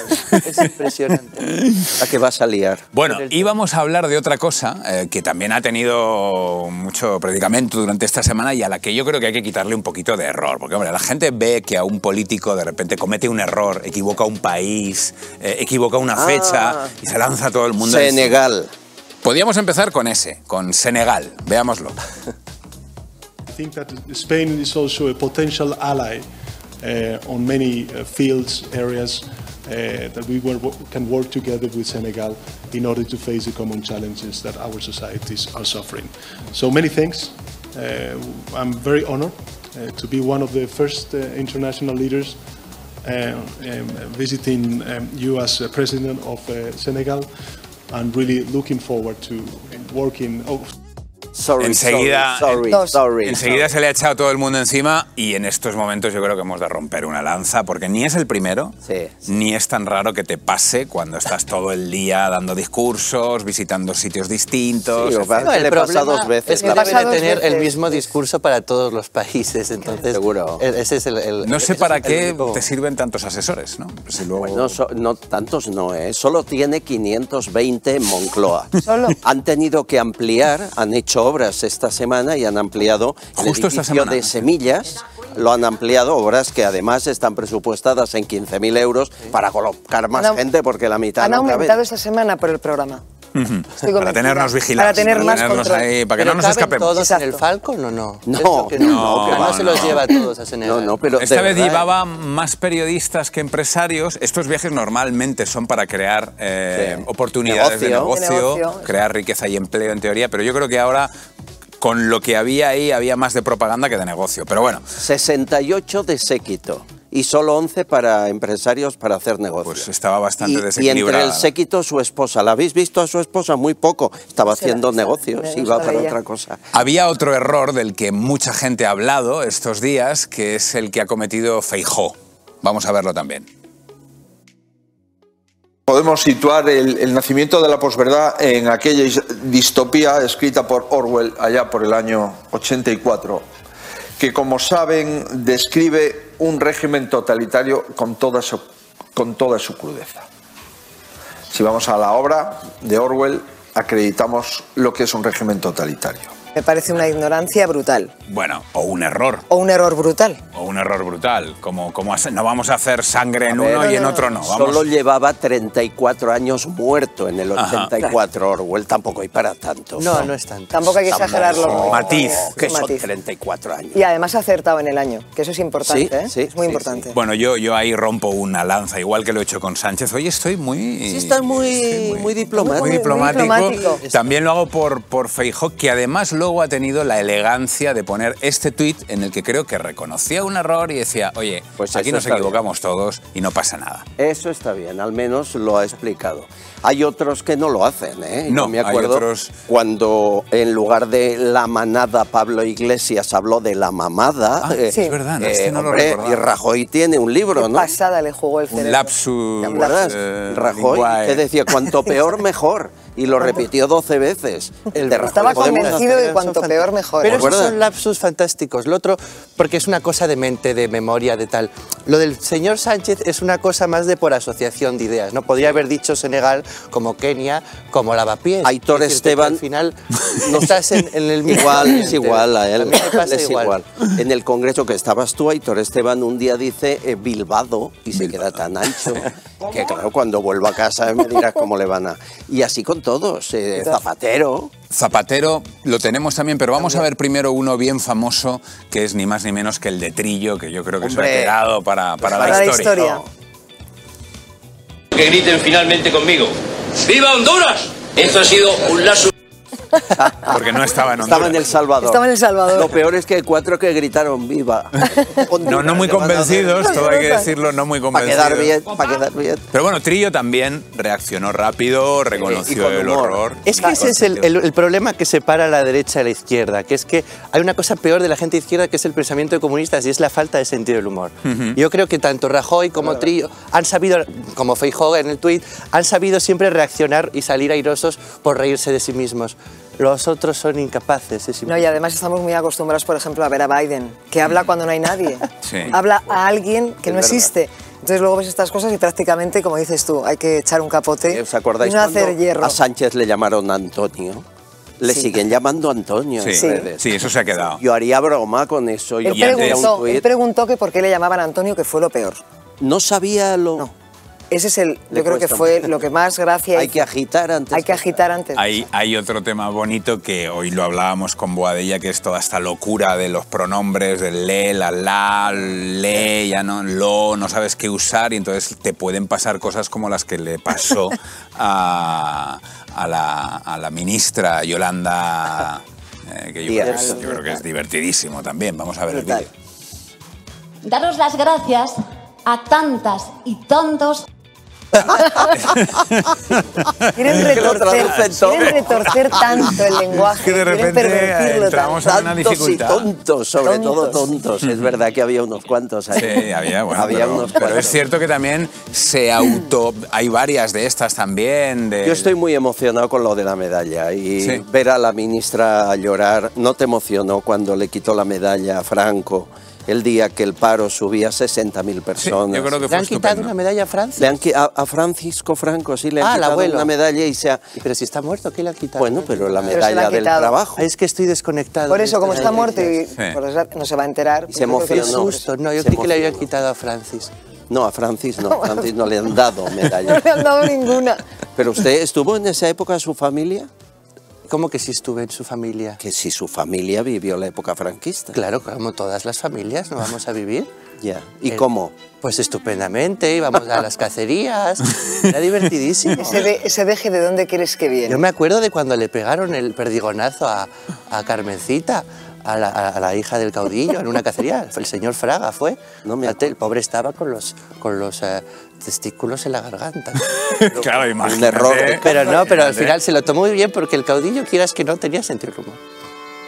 Es impresionante. ¿A qué vas a liar? Bueno, íbamos a hablar de otra cosa eh, que también ha tenido mucho predicamento durante esta semana y a la que yo creo que hay que quitarle un poquito de error. Porque, hombre, la gente ve que a un político de repente comete un error, equivoca un país, eh, equivoca una Ah. fecha y se lanza todo el mundo. Senegal. Podríamos empezar con ese, con Senegal. Veámoslo. I think that Spain is also a potential ally uh, on many uh, fields, areas uh, that we were, can work together with Senegal in order to face the common challenges that our societies are suffering. So many thanks. Uh, I'm very honored uh, to be one of the first uh, international leaders visiting um, you as uh, president of uh, Senegal and really looking forward to working. Oh, Sorry, enseguida, sorry, sorry, sorry, enseguida se le ha echado todo el mundo encima y en estos momentos yo creo que hemos de romper una lanza porque ni es el primero, ni es tan raro que te pase cuando estás todo el día dando discursos, visitando sitios distintos. Sí, o etcétera. va- le pasa dos veces, Es que debe de tener el veces. mismo discurso para todos los países, entonces... Seguro. Ese es el... el- No sé para es el qué te sirven tantos asesores, ¿no? Si luego... No, so- no, tantos no, ¿eh? Solo tiene 520 en Moncloa. Han tenido que ampliar, han hecho obras esta semana y han ampliado el esta edificio semana. de semillas. Lo han ampliado, obras que además están presupuestadas en 15.000 euros para colocar más gente porque la mitad Han no cabe. aumentado esta semana por el programa. Para tenernos vigilados. Para tener más tenernos control. ahí, para que ¿Pero no nos escapemos. todos en el Falcon o no? No, que no, no, que no va, se los lleva a todos a Senegal. No, no, pero Esta vez verdad, llevaba más periodistas que empresarios. Estos viajes normalmente son para crear eh, Sí. oportunidades de Negocio. negocio, De negocio. crear riqueza y empleo en teoría, pero yo creo que ahora con lo que había ahí había más de propaganda que de negocio. Pero bueno, 68 de séquito y solo 11 para empresarios para hacer negocios. pues estaba bastante y, y entre el séquito su esposa. ¿La habéis visto a su esposa? Muy poco. Estaba haciendo negocios, no iba a hacer sabía. otra cosa. Había otro error del que mucha gente ha hablado estos días, que es el que ha cometido Feijó. Vamos a verlo también. Podemos situar el, el nacimiento de la posverdad en aquella is- distopía escrita por Orwell allá por el año 84, que como saben describe un régimen totalitario con toda su, con toda su crudeza. Si vamos a la obra de Orwell, acreditamos lo que es un régimen totalitario. Me parece una ignorancia brutal. Bueno, o un error. O un error brutal. O un error brutal. Como, como hace- no vamos a hacer sangre en ver, uno y en otro no. Vamos. Solo llevaba 34 años muerto en el Ajá. 84 Orwell, tampoco hay para tanto. No, no es tanto. Tampoco hay que Tampoco. exagerarlo. Matiz. Que son matiz. 34 años. Y además ha acertado en el año, que eso es importante, Sí, ¿eh? sí, es muy sí, importante. Bueno, yo, yo ahí rompo una lanza, igual que lo he hecho con Sánchez. Hoy estoy muy... Sí, está muy, muy diplomático. muy diplomático. diplomático. También lo hago por, por Feijó, que además luego ha tenido la elegancia de poner este tuit en el que creo que reconocía un error y decía, oye, Pues aquí nos equivocamos todos y no pasa nada. Eso está bien, al menos lo ha explicado. Hay otros que no lo hacen, ¿eh? No, Yo me hay acuerdo otros- cuando en lugar de la manada Pablo Iglesias habló de la mamada. Ah, eh, sí, es verdad, este no lo hombre, recordaba. y Rajoy tiene un libro, Qué ¿no? pasada le jugó el cerebro. Un lapsus... ¿Te acuerdas? eh, Rajoy, que decía cuanto peor mejor, y lo repitió 12 veces. El de Estaba podemos convencido de cuanto peor mejor. Pero ¿Te esos son lapsus fantásticos. Lo otro, porque es una cosa de mente, de memoria, de tal. Lo del señor Sánchez es una cosa más de por asociación de ideas. No podría haber dicho Senegal como Kenia, como Lavapiés. Aitor Es Esteban- Al final no estás en, en el mismo Igual, es igual a él. mí me pasa es igual. En el congreso que estabas tú, Aitor Esteban un día dice eh, Bilbado y se queda tan ancho que claro, cuando vuelva a casa me dirás cómo le van a... Y así con todos, eh, Zapatero. Zapatero lo tenemos también, pero vamos a ver primero uno bien famoso, que es ni más ni menos que el de Trillo, que yo creo que se Hombre. ha quedado para, para, Para la la historia. historia. Que griten finalmente conmigo. ¡Viva Honduras! Esto ha sido un lazo. Porque no estaba en Honduras. Estaba en El Salvador. Estaba en El Salvador. Lo peor es que hay cuatro que gritaron viva. No, no muy convencidos, todo hay que decirlo, no muy Para convencidos. quedar bien, para quedar bien. Pero bueno, Trillo también reaccionó rápido, reconoció con el horror. Es que ese es el, el- el problema que separa a la derecha de la izquierda, que es que hay una cosa peor de la gente izquierda que es el pensamiento de comunistas y es la falta de sentido del humor. Yo creo que tanto Rajoy como Trillo han sabido, como Feijóo en el tuit, han sabido siempre reaccionar y salir airosos por reírse de sí mismos. Los otros son incapaces. Es No, y además estamos muy acostumbrados, por ejemplo, a ver a Biden, que habla cuando no hay nadie. Sí. Habla a alguien que Es no verdad. existe. Entonces luego ves estas cosas y prácticamente, como dices tú, hay que echar un capote ¿Os acordáis y no cuando hacer hierro. a Sánchez le llamaron Antonio? Le Sí. siguen llamando Antonio Sí, en sí. redes. eso se ha quedado. Yo haría broma con eso. Yo Él preguntó, él preguntó que por qué le llamaban Antonio, que fue lo peor. No sabía lo... Ese es el, yo creo que fue mucho. lo que más gracia Hay hizo. que agitar antes. Hay que agitar antes. Hay, hay otro tema bonito que hoy lo hablábamos con Boadella, que es toda esta locura de los pronombres, del le, la, la, le, ya no, lo, no sabes qué usar y entonces te pueden pasar cosas como las que le pasó a, a la, a la ministra Yolanda, eh, que yo creo, que es, Díaz. yo creo que es divertidísimo también. Vamos a ver el vídeo. Daros las gracias a tantas y tantos Quieren retorcer, quieren retorcer tanto el lenguaje. que de quieren repente pervertirlo entramos tanto. en una Tontos y dificultad. tontos, sobre Tontos. todo tontos. Es verdad que había unos cuantos ahí. Sí, había, bueno, Había pero, unos pero cuantos. es cierto que también se auto... Hay varias de estas también. de- Yo estoy muy emocionado con lo de la medalla y Sí. ver a la ministra llorar, ¿no te emocionó cuando le quitó la medalla a Franco el día que el paro subía a 60.000 personas? yo creo que ¿Le han quitado una medalla a Francia? Le han a, a Francisco Franco sí le han Ah, quitado abuelo. una medalla y se ha... Pero si está muerto, ¿qué le han quitado? Bueno, pero la Pero se la medalla del trabajo. Es que estoy desconectado. Por de eso, como estas está muerto y por no se va a enterar. Y se emocionó. Susto, no, yo creí que le habían quitado a Francis. No, a Francis no, a Francis no le han dado No medalla. le han dado ninguna. Pero usted estuvo en esa época su familia? ¿Cómo que si estuve en su familia? Que si su familia vivió la época franquista. Claro, como todas las familias, ¿no vamos a vivir? Ya. ¿Y Eh, cómo? Pues estupendamente, íbamos a las cacerías, era divertidísimo. Ese, de- ese deje de dónde quieres que viene. Yo me acuerdo de cuando le pegaron el perdigonazo a, a Carmencita, a la, a la hija del caudillo, en una cacería. El señor Fraga fue. No me el pobre estaba con los, con los eh, testículos en la garganta. Claro, Un error. imagínate. Pero no, pero al Imagínate. final se lo tomó muy bien porque el caudillo, quieras que no, tenía sentido del humor.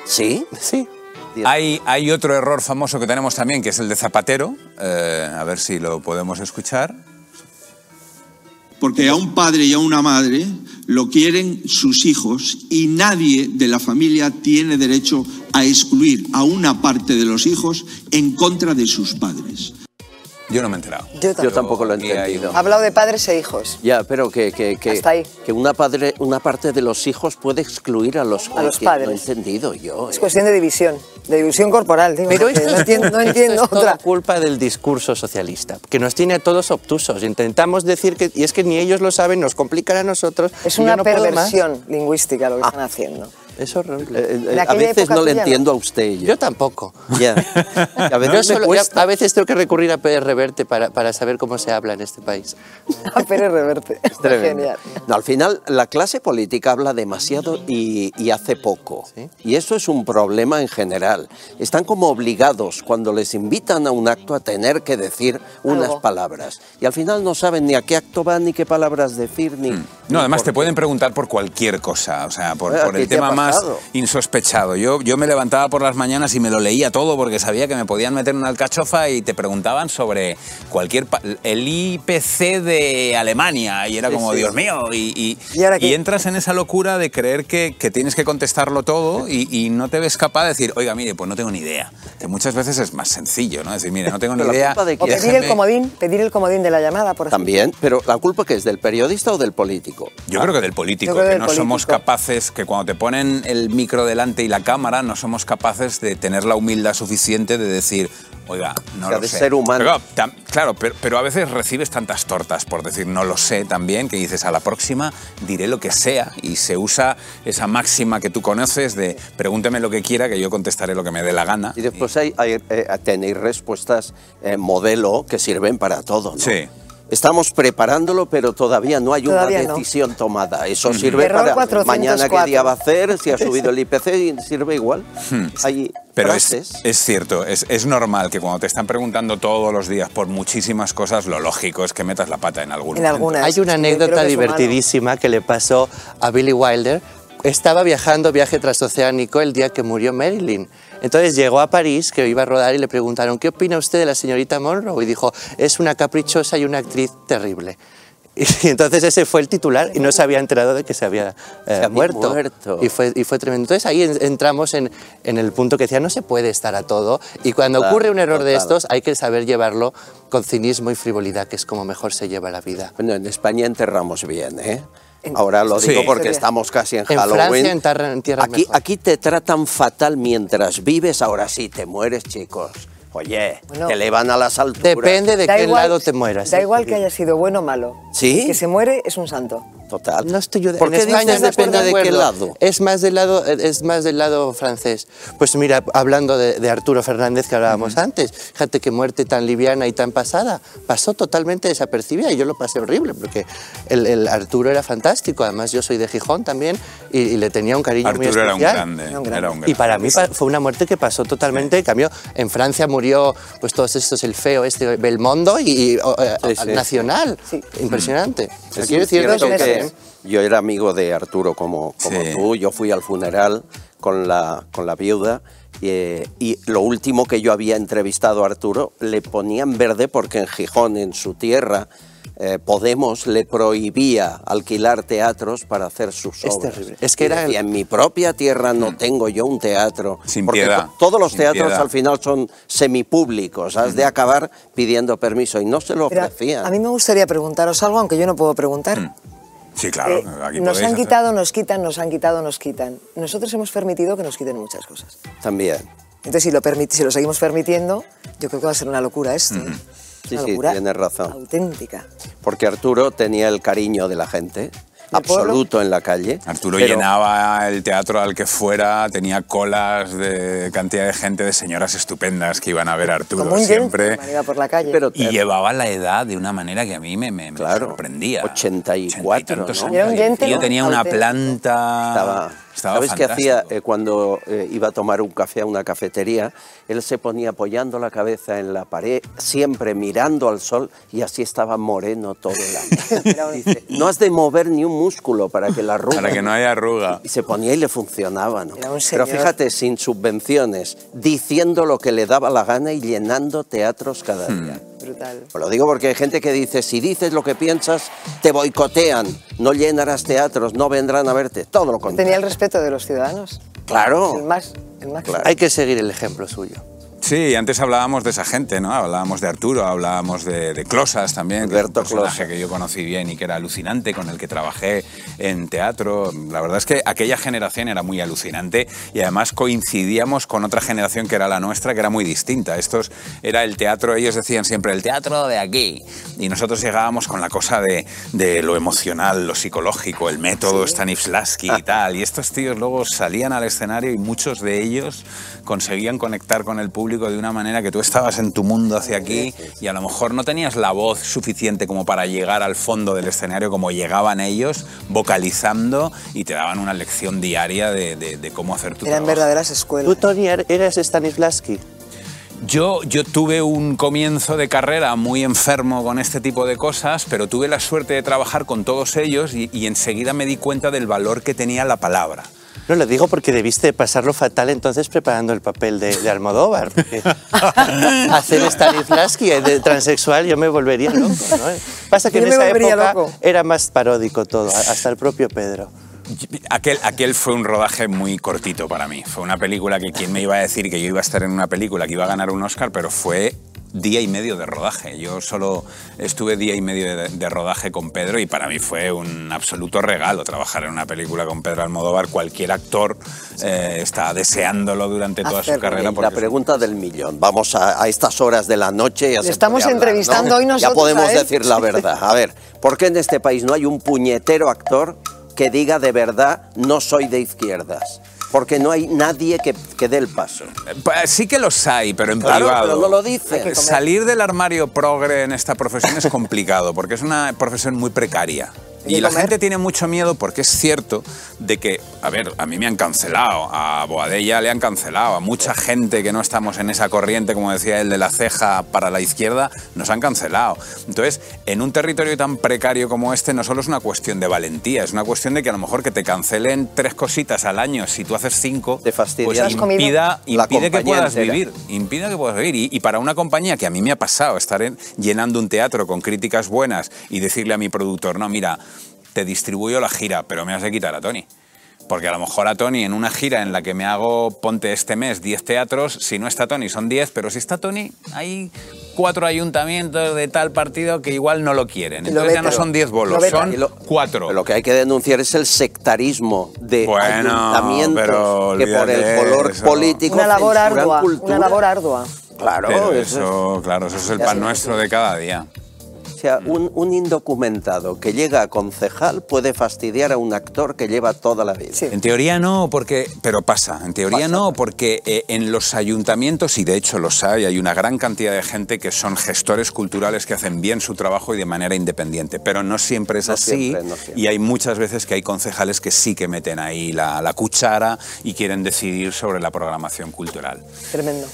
¿Sí? Sí. Hay, hay otro error famoso que tenemos también, que es el de Zapatero. Eh, a ver si lo podemos escuchar. Porque a un padre y a una madre lo quieren sus hijos y nadie de la familia tiene derecho a excluir a una parte de los hijos en contra de sus padres. Yo no me he enterado. Yo tampoco. Yo tampoco lo he entendido. Ha hablado de padres e hijos. Ya, pero que, que, que, Hasta ahí. que una, padre, una parte de los hijos puede excluir a los, A los que No he padres. entendido yo. Es eh. cuestión de división, de división corporal. Digo, Pero esto, no es- entiendo, no esto entiendo es todo otra. culpa del discurso socialista, que nos tiene a todos obtusos. Intentamos decir que, y es que ni ellos lo saben, nos complican a nosotros. Es una no perversión lingüística lo que están haciendo. Es horrible. Eh, eh, En a veces no le tuya no. entiendo a usted. Yo, Yo tampoco. Ya. A veces solo- a veces tengo que recurrir a Pérez Reverte para, para saber cómo se habla en este país. A Pérez Reverte. Genial. No, al final, la clase política habla demasiado y, y hace poco. Sí. Y eso es un problema en general. Están como obligados cuando les invitan a un acto a tener que decir unas Algo. palabras. Y al final no saben ni a qué acto van, ni qué palabras decir, ni... Hmm. No, ni además te qué. pueden preguntar por cualquier cosa, o sea, por, por ¿qué el tema más insospechado. Yo, yo me levantaba por las mañanas y me lo leía todo porque sabía que me podían meter en una alcachofa y te preguntaban sobre cualquier... el IPC de Alemania y era Sí, como, sí. Dios mío, y, y- ¿Y ahora qué? y entras en esa locura de creer que, que tienes que contestarlo todo y, y no te ves capaz de decir, oiga, mire, pues no tengo ni idea. Que muchas veces es más sencillo, ¿no? Decir, mire, no tengo ni idea. de O pedir el comodín, pedir el comodín de la llamada, por ejemplo. También, pero la culpa que es del periodista o del político. Yo creo que del político, que del no somos capaces, que cuando te ponen el micro delante y la cámara, no somos capaces de tener la humildad suficiente de decir, oiga, no O sea, lo de sé. ser humano. Pero, tam- claro, pero, pero a veces recibes tantas tortas por decir no lo sé también, que dices a la próxima diré lo que sea y se usa esa máxima que tú conoces de pregúnteme lo que quiera, que yo contestaré lo que me dé la gana. Y después hay, hay, eh, tenéis respuestas eh, modelo que sirven para todo, ¿no? Sí. Estamos preparándolo, pero todavía no hay Todavía una no. decisión tomada. Eso sirve Error para 404. mañana qué día va a hacer, si ha subido el IPC, y sirve igual. Hay Hmm. Pero es, es cierto, es, es normal que cuando te están preguntando todos los días por muchísimas cosas, lo lógico es que metas la pata en algún En algunas. Hay una anécdota que divertidísima que le pasó a Billy Wilder. Estaba viajando viaje transoceánico el día que murió Marilyn. Entonces llegó a París, que iba a rodar, y le preguntaron, ¿qué opina usted de la señorita Monroe? Y dijo, es una caprichosa y una actriz terrible. Y entonces ese fue el titular y no se había enterado de que se había, eh, Se había muerto. muerto. Y, fue, y fue tremendo. Entonces ahí en- entramos en, en el punto que decía, no se puede estar a todo. Y cuando Claro, ocurre un error de estos hay que saber llevarlo con cinismo y frivolidad, que es como mejor se lleva la vida. Bueno, en España enterramos bien, ¿eh? Ahora lo digo Sí. porque estamos casi en En Halloween. Francia enterran- entierran aquí, mejor. aquí te tratan fatal mientras vives, ahora sí te mueres, chicos. Oye, Bueno. te elevan a las alturas. Depende de Da qué igual- lado te mueras. Da ¿eh? igual que haya sido bueno o malo. ¿Sí? El que se muere es un santo. Total. No estoy yo de, ¿Por en España dices depende de acuerdo. qué lado? Es más del lado, es más del lado francés. Pues mira, hablando de, de Arturo Fernández que hablábamos antes, fíjate qué muerte tan liviana y tan pasada. Pasó totalmente desapercibida y yo lo pasé horrible porque el, el Arturo era fantástico. Además yo soy de Gijón también y, y le tenía un cariño muy Arturo especial. era un grande. Era un grande. Y para mí fue una muerte que pasó totalmente. Cambió. En Francia murió, pues todos estos, el feo, este Belmondo y, y, eh, Sí, sí. nacional. Impresionante. O sea, quiero decir que- yo era amigo de Arturo como, como Sí. tú, yo fui al funeral con la, con la viuda eh, y lo último que yo había entrevistado a Arturo le ponían verde porque en Gijón, en su tierra, eh, Podemos le prohibía alquilar teatros para hacer sus Es obras. terrible. Es que era el- en mi propia tierra no tengo yo un teatro. Sin porque piedad, to- todos los sin teatros piedad. al final son semipúblicos, has de acabar pidiendo permiso y no se lo Mira, ofrecían. a mí me gustaría preguntaros algo, aunque yo no puedo preguntar. Mm. Sí, claro. Eh, aquí nos han hacer. quitado, nos quitan, nos han quitado, nos quitan. Nosotros hemos permitido que nos quiten muchas cosas. También. Entonces, si lo, permit- si lo seguimos permitiendo, yo creo que va a ser una locura esto. ¿eh? Sí, Una sí, locura tienes razón. auténtica. Porque Arturo tenía el cariño de la gente, pueblo? absoluto en la calle. Arturo pero- llenaba el teatro al que fuera, tenía colas de cantidad de gente, de señoras estupendas que iban a ver a Arturo Como un siempre. iba por la calle. Pero Y llevaba la edad de una manera que a mí me, me- me Claro, sorprendía. 84, tantos ¿no? años. Era un Y tío gentleman tenía una planta. Estaba, estaba ¿Sabes qué hacía eh, cuando eh, iba a tomar un café a una cafetería? Él se ponía apoyando la cabeza en la pared, siempre mirando al sol, y así estaba moreno todo el año. Dice, no has de mover ni un músculo para que la arruga. Para que no haya arruga. Y se ponía y le funcionaba, ¿no? Pero fíjate, sin subvenciones, diciendo lo que le daba la gana y llenando teatros cada Hmm. Brutal. Lo digo porque hay gente que dice, si dices lo que piensas, te boicotean, no llenarás teatros, no vendrán a verte, todo lo contrario. Tenía el respeto de los ciudadanos. Claro. El más, el más. Hay que seguir el ejemplo suyo. Sí, antes hablábamos de esa gente, ¿no? Hablábamos de Arturo, hablábamos de, de Closas también, que es un Alberto personaje Closas. que yo conocí bien y que era alucinante, con el que trabajé en teatro. La verdad es que aquella generación era muy alucinante y además coincidíamos con otra generación que era la nuestra, que era muy distinta. Estos era el teatro, ellos decían siempre, el teatro de aquí. Y nosotros llegábamos con la cosa de, de lo emocional, lo psicológico, el método Stanislavski y tal. Y estos tíos luego salían al escenario y muchos de ellos conseguían conectar con el público de una manera que tú estabas en tu mundo hacia aquí y a lo mejor no tenías la voz suficiente como para llegar al fondo del escenario como llegaban ellos, vocalizando y te daban una lección diaria de, de- de cómo hacer tu Eran trabajo. verdaderas escuelas. ¿Tú, Tony, er- eres Stanislavski? Yo, yo tuve un comienzo de carrera muy enfermo con este tipo de cosas, pero tuve la suerte de trabajar con todos ellos y, y enseguida me di cuenta del valor que tenía la palabra. No, lo digo porque debiste pasarlo fatal entonces preparando el papel de, de Almodóvar. hacer Stanislavski de transexual yo me volvería loco. ¿no? Pasa que Yo en esa época loco. era más paródico todo, hasta el propio Pedro. Aquel, aquel fue un rodaje muy cortito para mí. Fue una película que quien me iba a decir que yo iba a estar en una película que iba a ganar un Oscar, pero fue día y medio de rodaje. Yo solo estuve día y medio de, de rodaje con Pedro y para mí fue un absoluto regalo trabajar en una película con Pedro Almodóvar. Cualquier actor eh, está deseándolo durante toda su carrera. La pregunta del millón. Vamos a, a estas horas de la noche. Ya Le estamos hablar, entrevistando ¿no? hoy nosotros Ya podemos a él. decir la verdad. A ver, ¿por qué en este país no hay un puñetero actor que diga de verdad no soy de izquierdas? Porque no hay nadie que, que dé el paso. Pa- Sí que los hay, pero en Claro, privado. pero no lo dicen. Comer. Salir del armario progre en esta profesión es complicado, porque es una profesión muy precaria. Y la comer. gente tiene mucho miedo porque es cierto de que, a ver, a mí me han cancelado, a Boadella le han cancelado, a mucha gente que no estamos en esa corriente, como decía él, de la ceja para la izquierda, nos han cancelado. Entonces, en un territorio tan precario como este, no solo es una cuestión de valentía, es una cuestión de que a lo mejor que te cancelen tres cositas al año, si tú haces cinco, Te fastidia. pues impida, impide que puedas entera. vivir impide que puedas vivir. Y, y para una compañía que a mí me ha pasado estar en- llenando un teatro con críticas buenas y decirle a mi productor, no, mira, te distribuyo la gira, pero me has de quitar a Tony. Porque a lo mejor a Tony en una gira en la que me hago, ponte este mes, 10 teatros, si no está Tony son 10, pero si está Tony hay cuatro ayuntamientos de tal partido que igual no lo quieren. Y lo Entonces ya no son 10 bolos, son lo- cuatro. Lo que hay que denunciar es el sectarismo de Bueno, ayuntamientos pero que por el color eso. político Una labor ardua. cultura. Una labor ardua. Claro, Pero eso es- eso, claro, eso es el pan nuestro de cada día. Sea, un, un indocumentado que llega a concejal puede fastidiar a un actor que lleva toda la vida. En teoría no, porque, pero pasa. En teoría no, porque eh, en los ayuntamientos, y de hecho los hay, hay una gran cantidad de gente que son gestores culturales que hacen bien su trabajo y de manera independiente. Pero no siempre es No así. siempre, no siempre. Y hay muchas veces que hay concejales que sí que meten ahí la, la cuchara y quieren decidir sobre la programación cultural. Tremendo.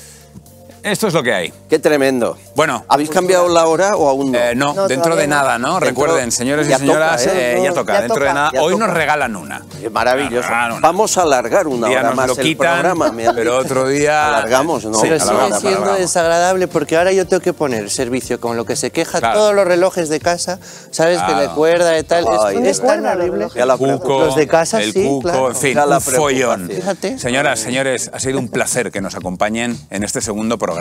Esto es lo que hay. Qué tremendo. Bueno. ¿Habéis cambiado la hora o aún no? Eh, no, No, dentro de nada, ¿no? Dentro- Recuerden, señores y señoras, toca, ¿eh? eh, ya toca. Ya dentro toca, de nada. Hoy toca. nos regalan una. Maravilloso. Regalan una. Vamos a alargar una día hora nos más lo el programa. pero otro día... Alargamos, ¿no? Sí, Pero sigue siendo alargamos. desagradable porque ahora yo tengo que poner servicio con lo que se queja Claro. todos los relojes de casa, ¿sabes? Que Claro. le cuerda y tal. Es- Ay, es, de tan horrible. Los de casa, el sí, cuco, claro. en fin, un follón. Señoras, señores, ha sido un placer que nos acompañen en este segundo programa.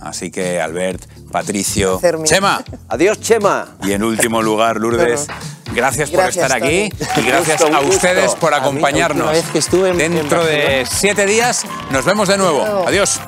Así que, Albert, Patricio. Chema, Adiós, Chema. y en último lugar, Lourdes, gracias por estar aquí y gracias gusto, a ustedes por A mí la acompañarnos. última vez que estuve en- en Dentro de siete días nos vemos de nuevo. Adiós.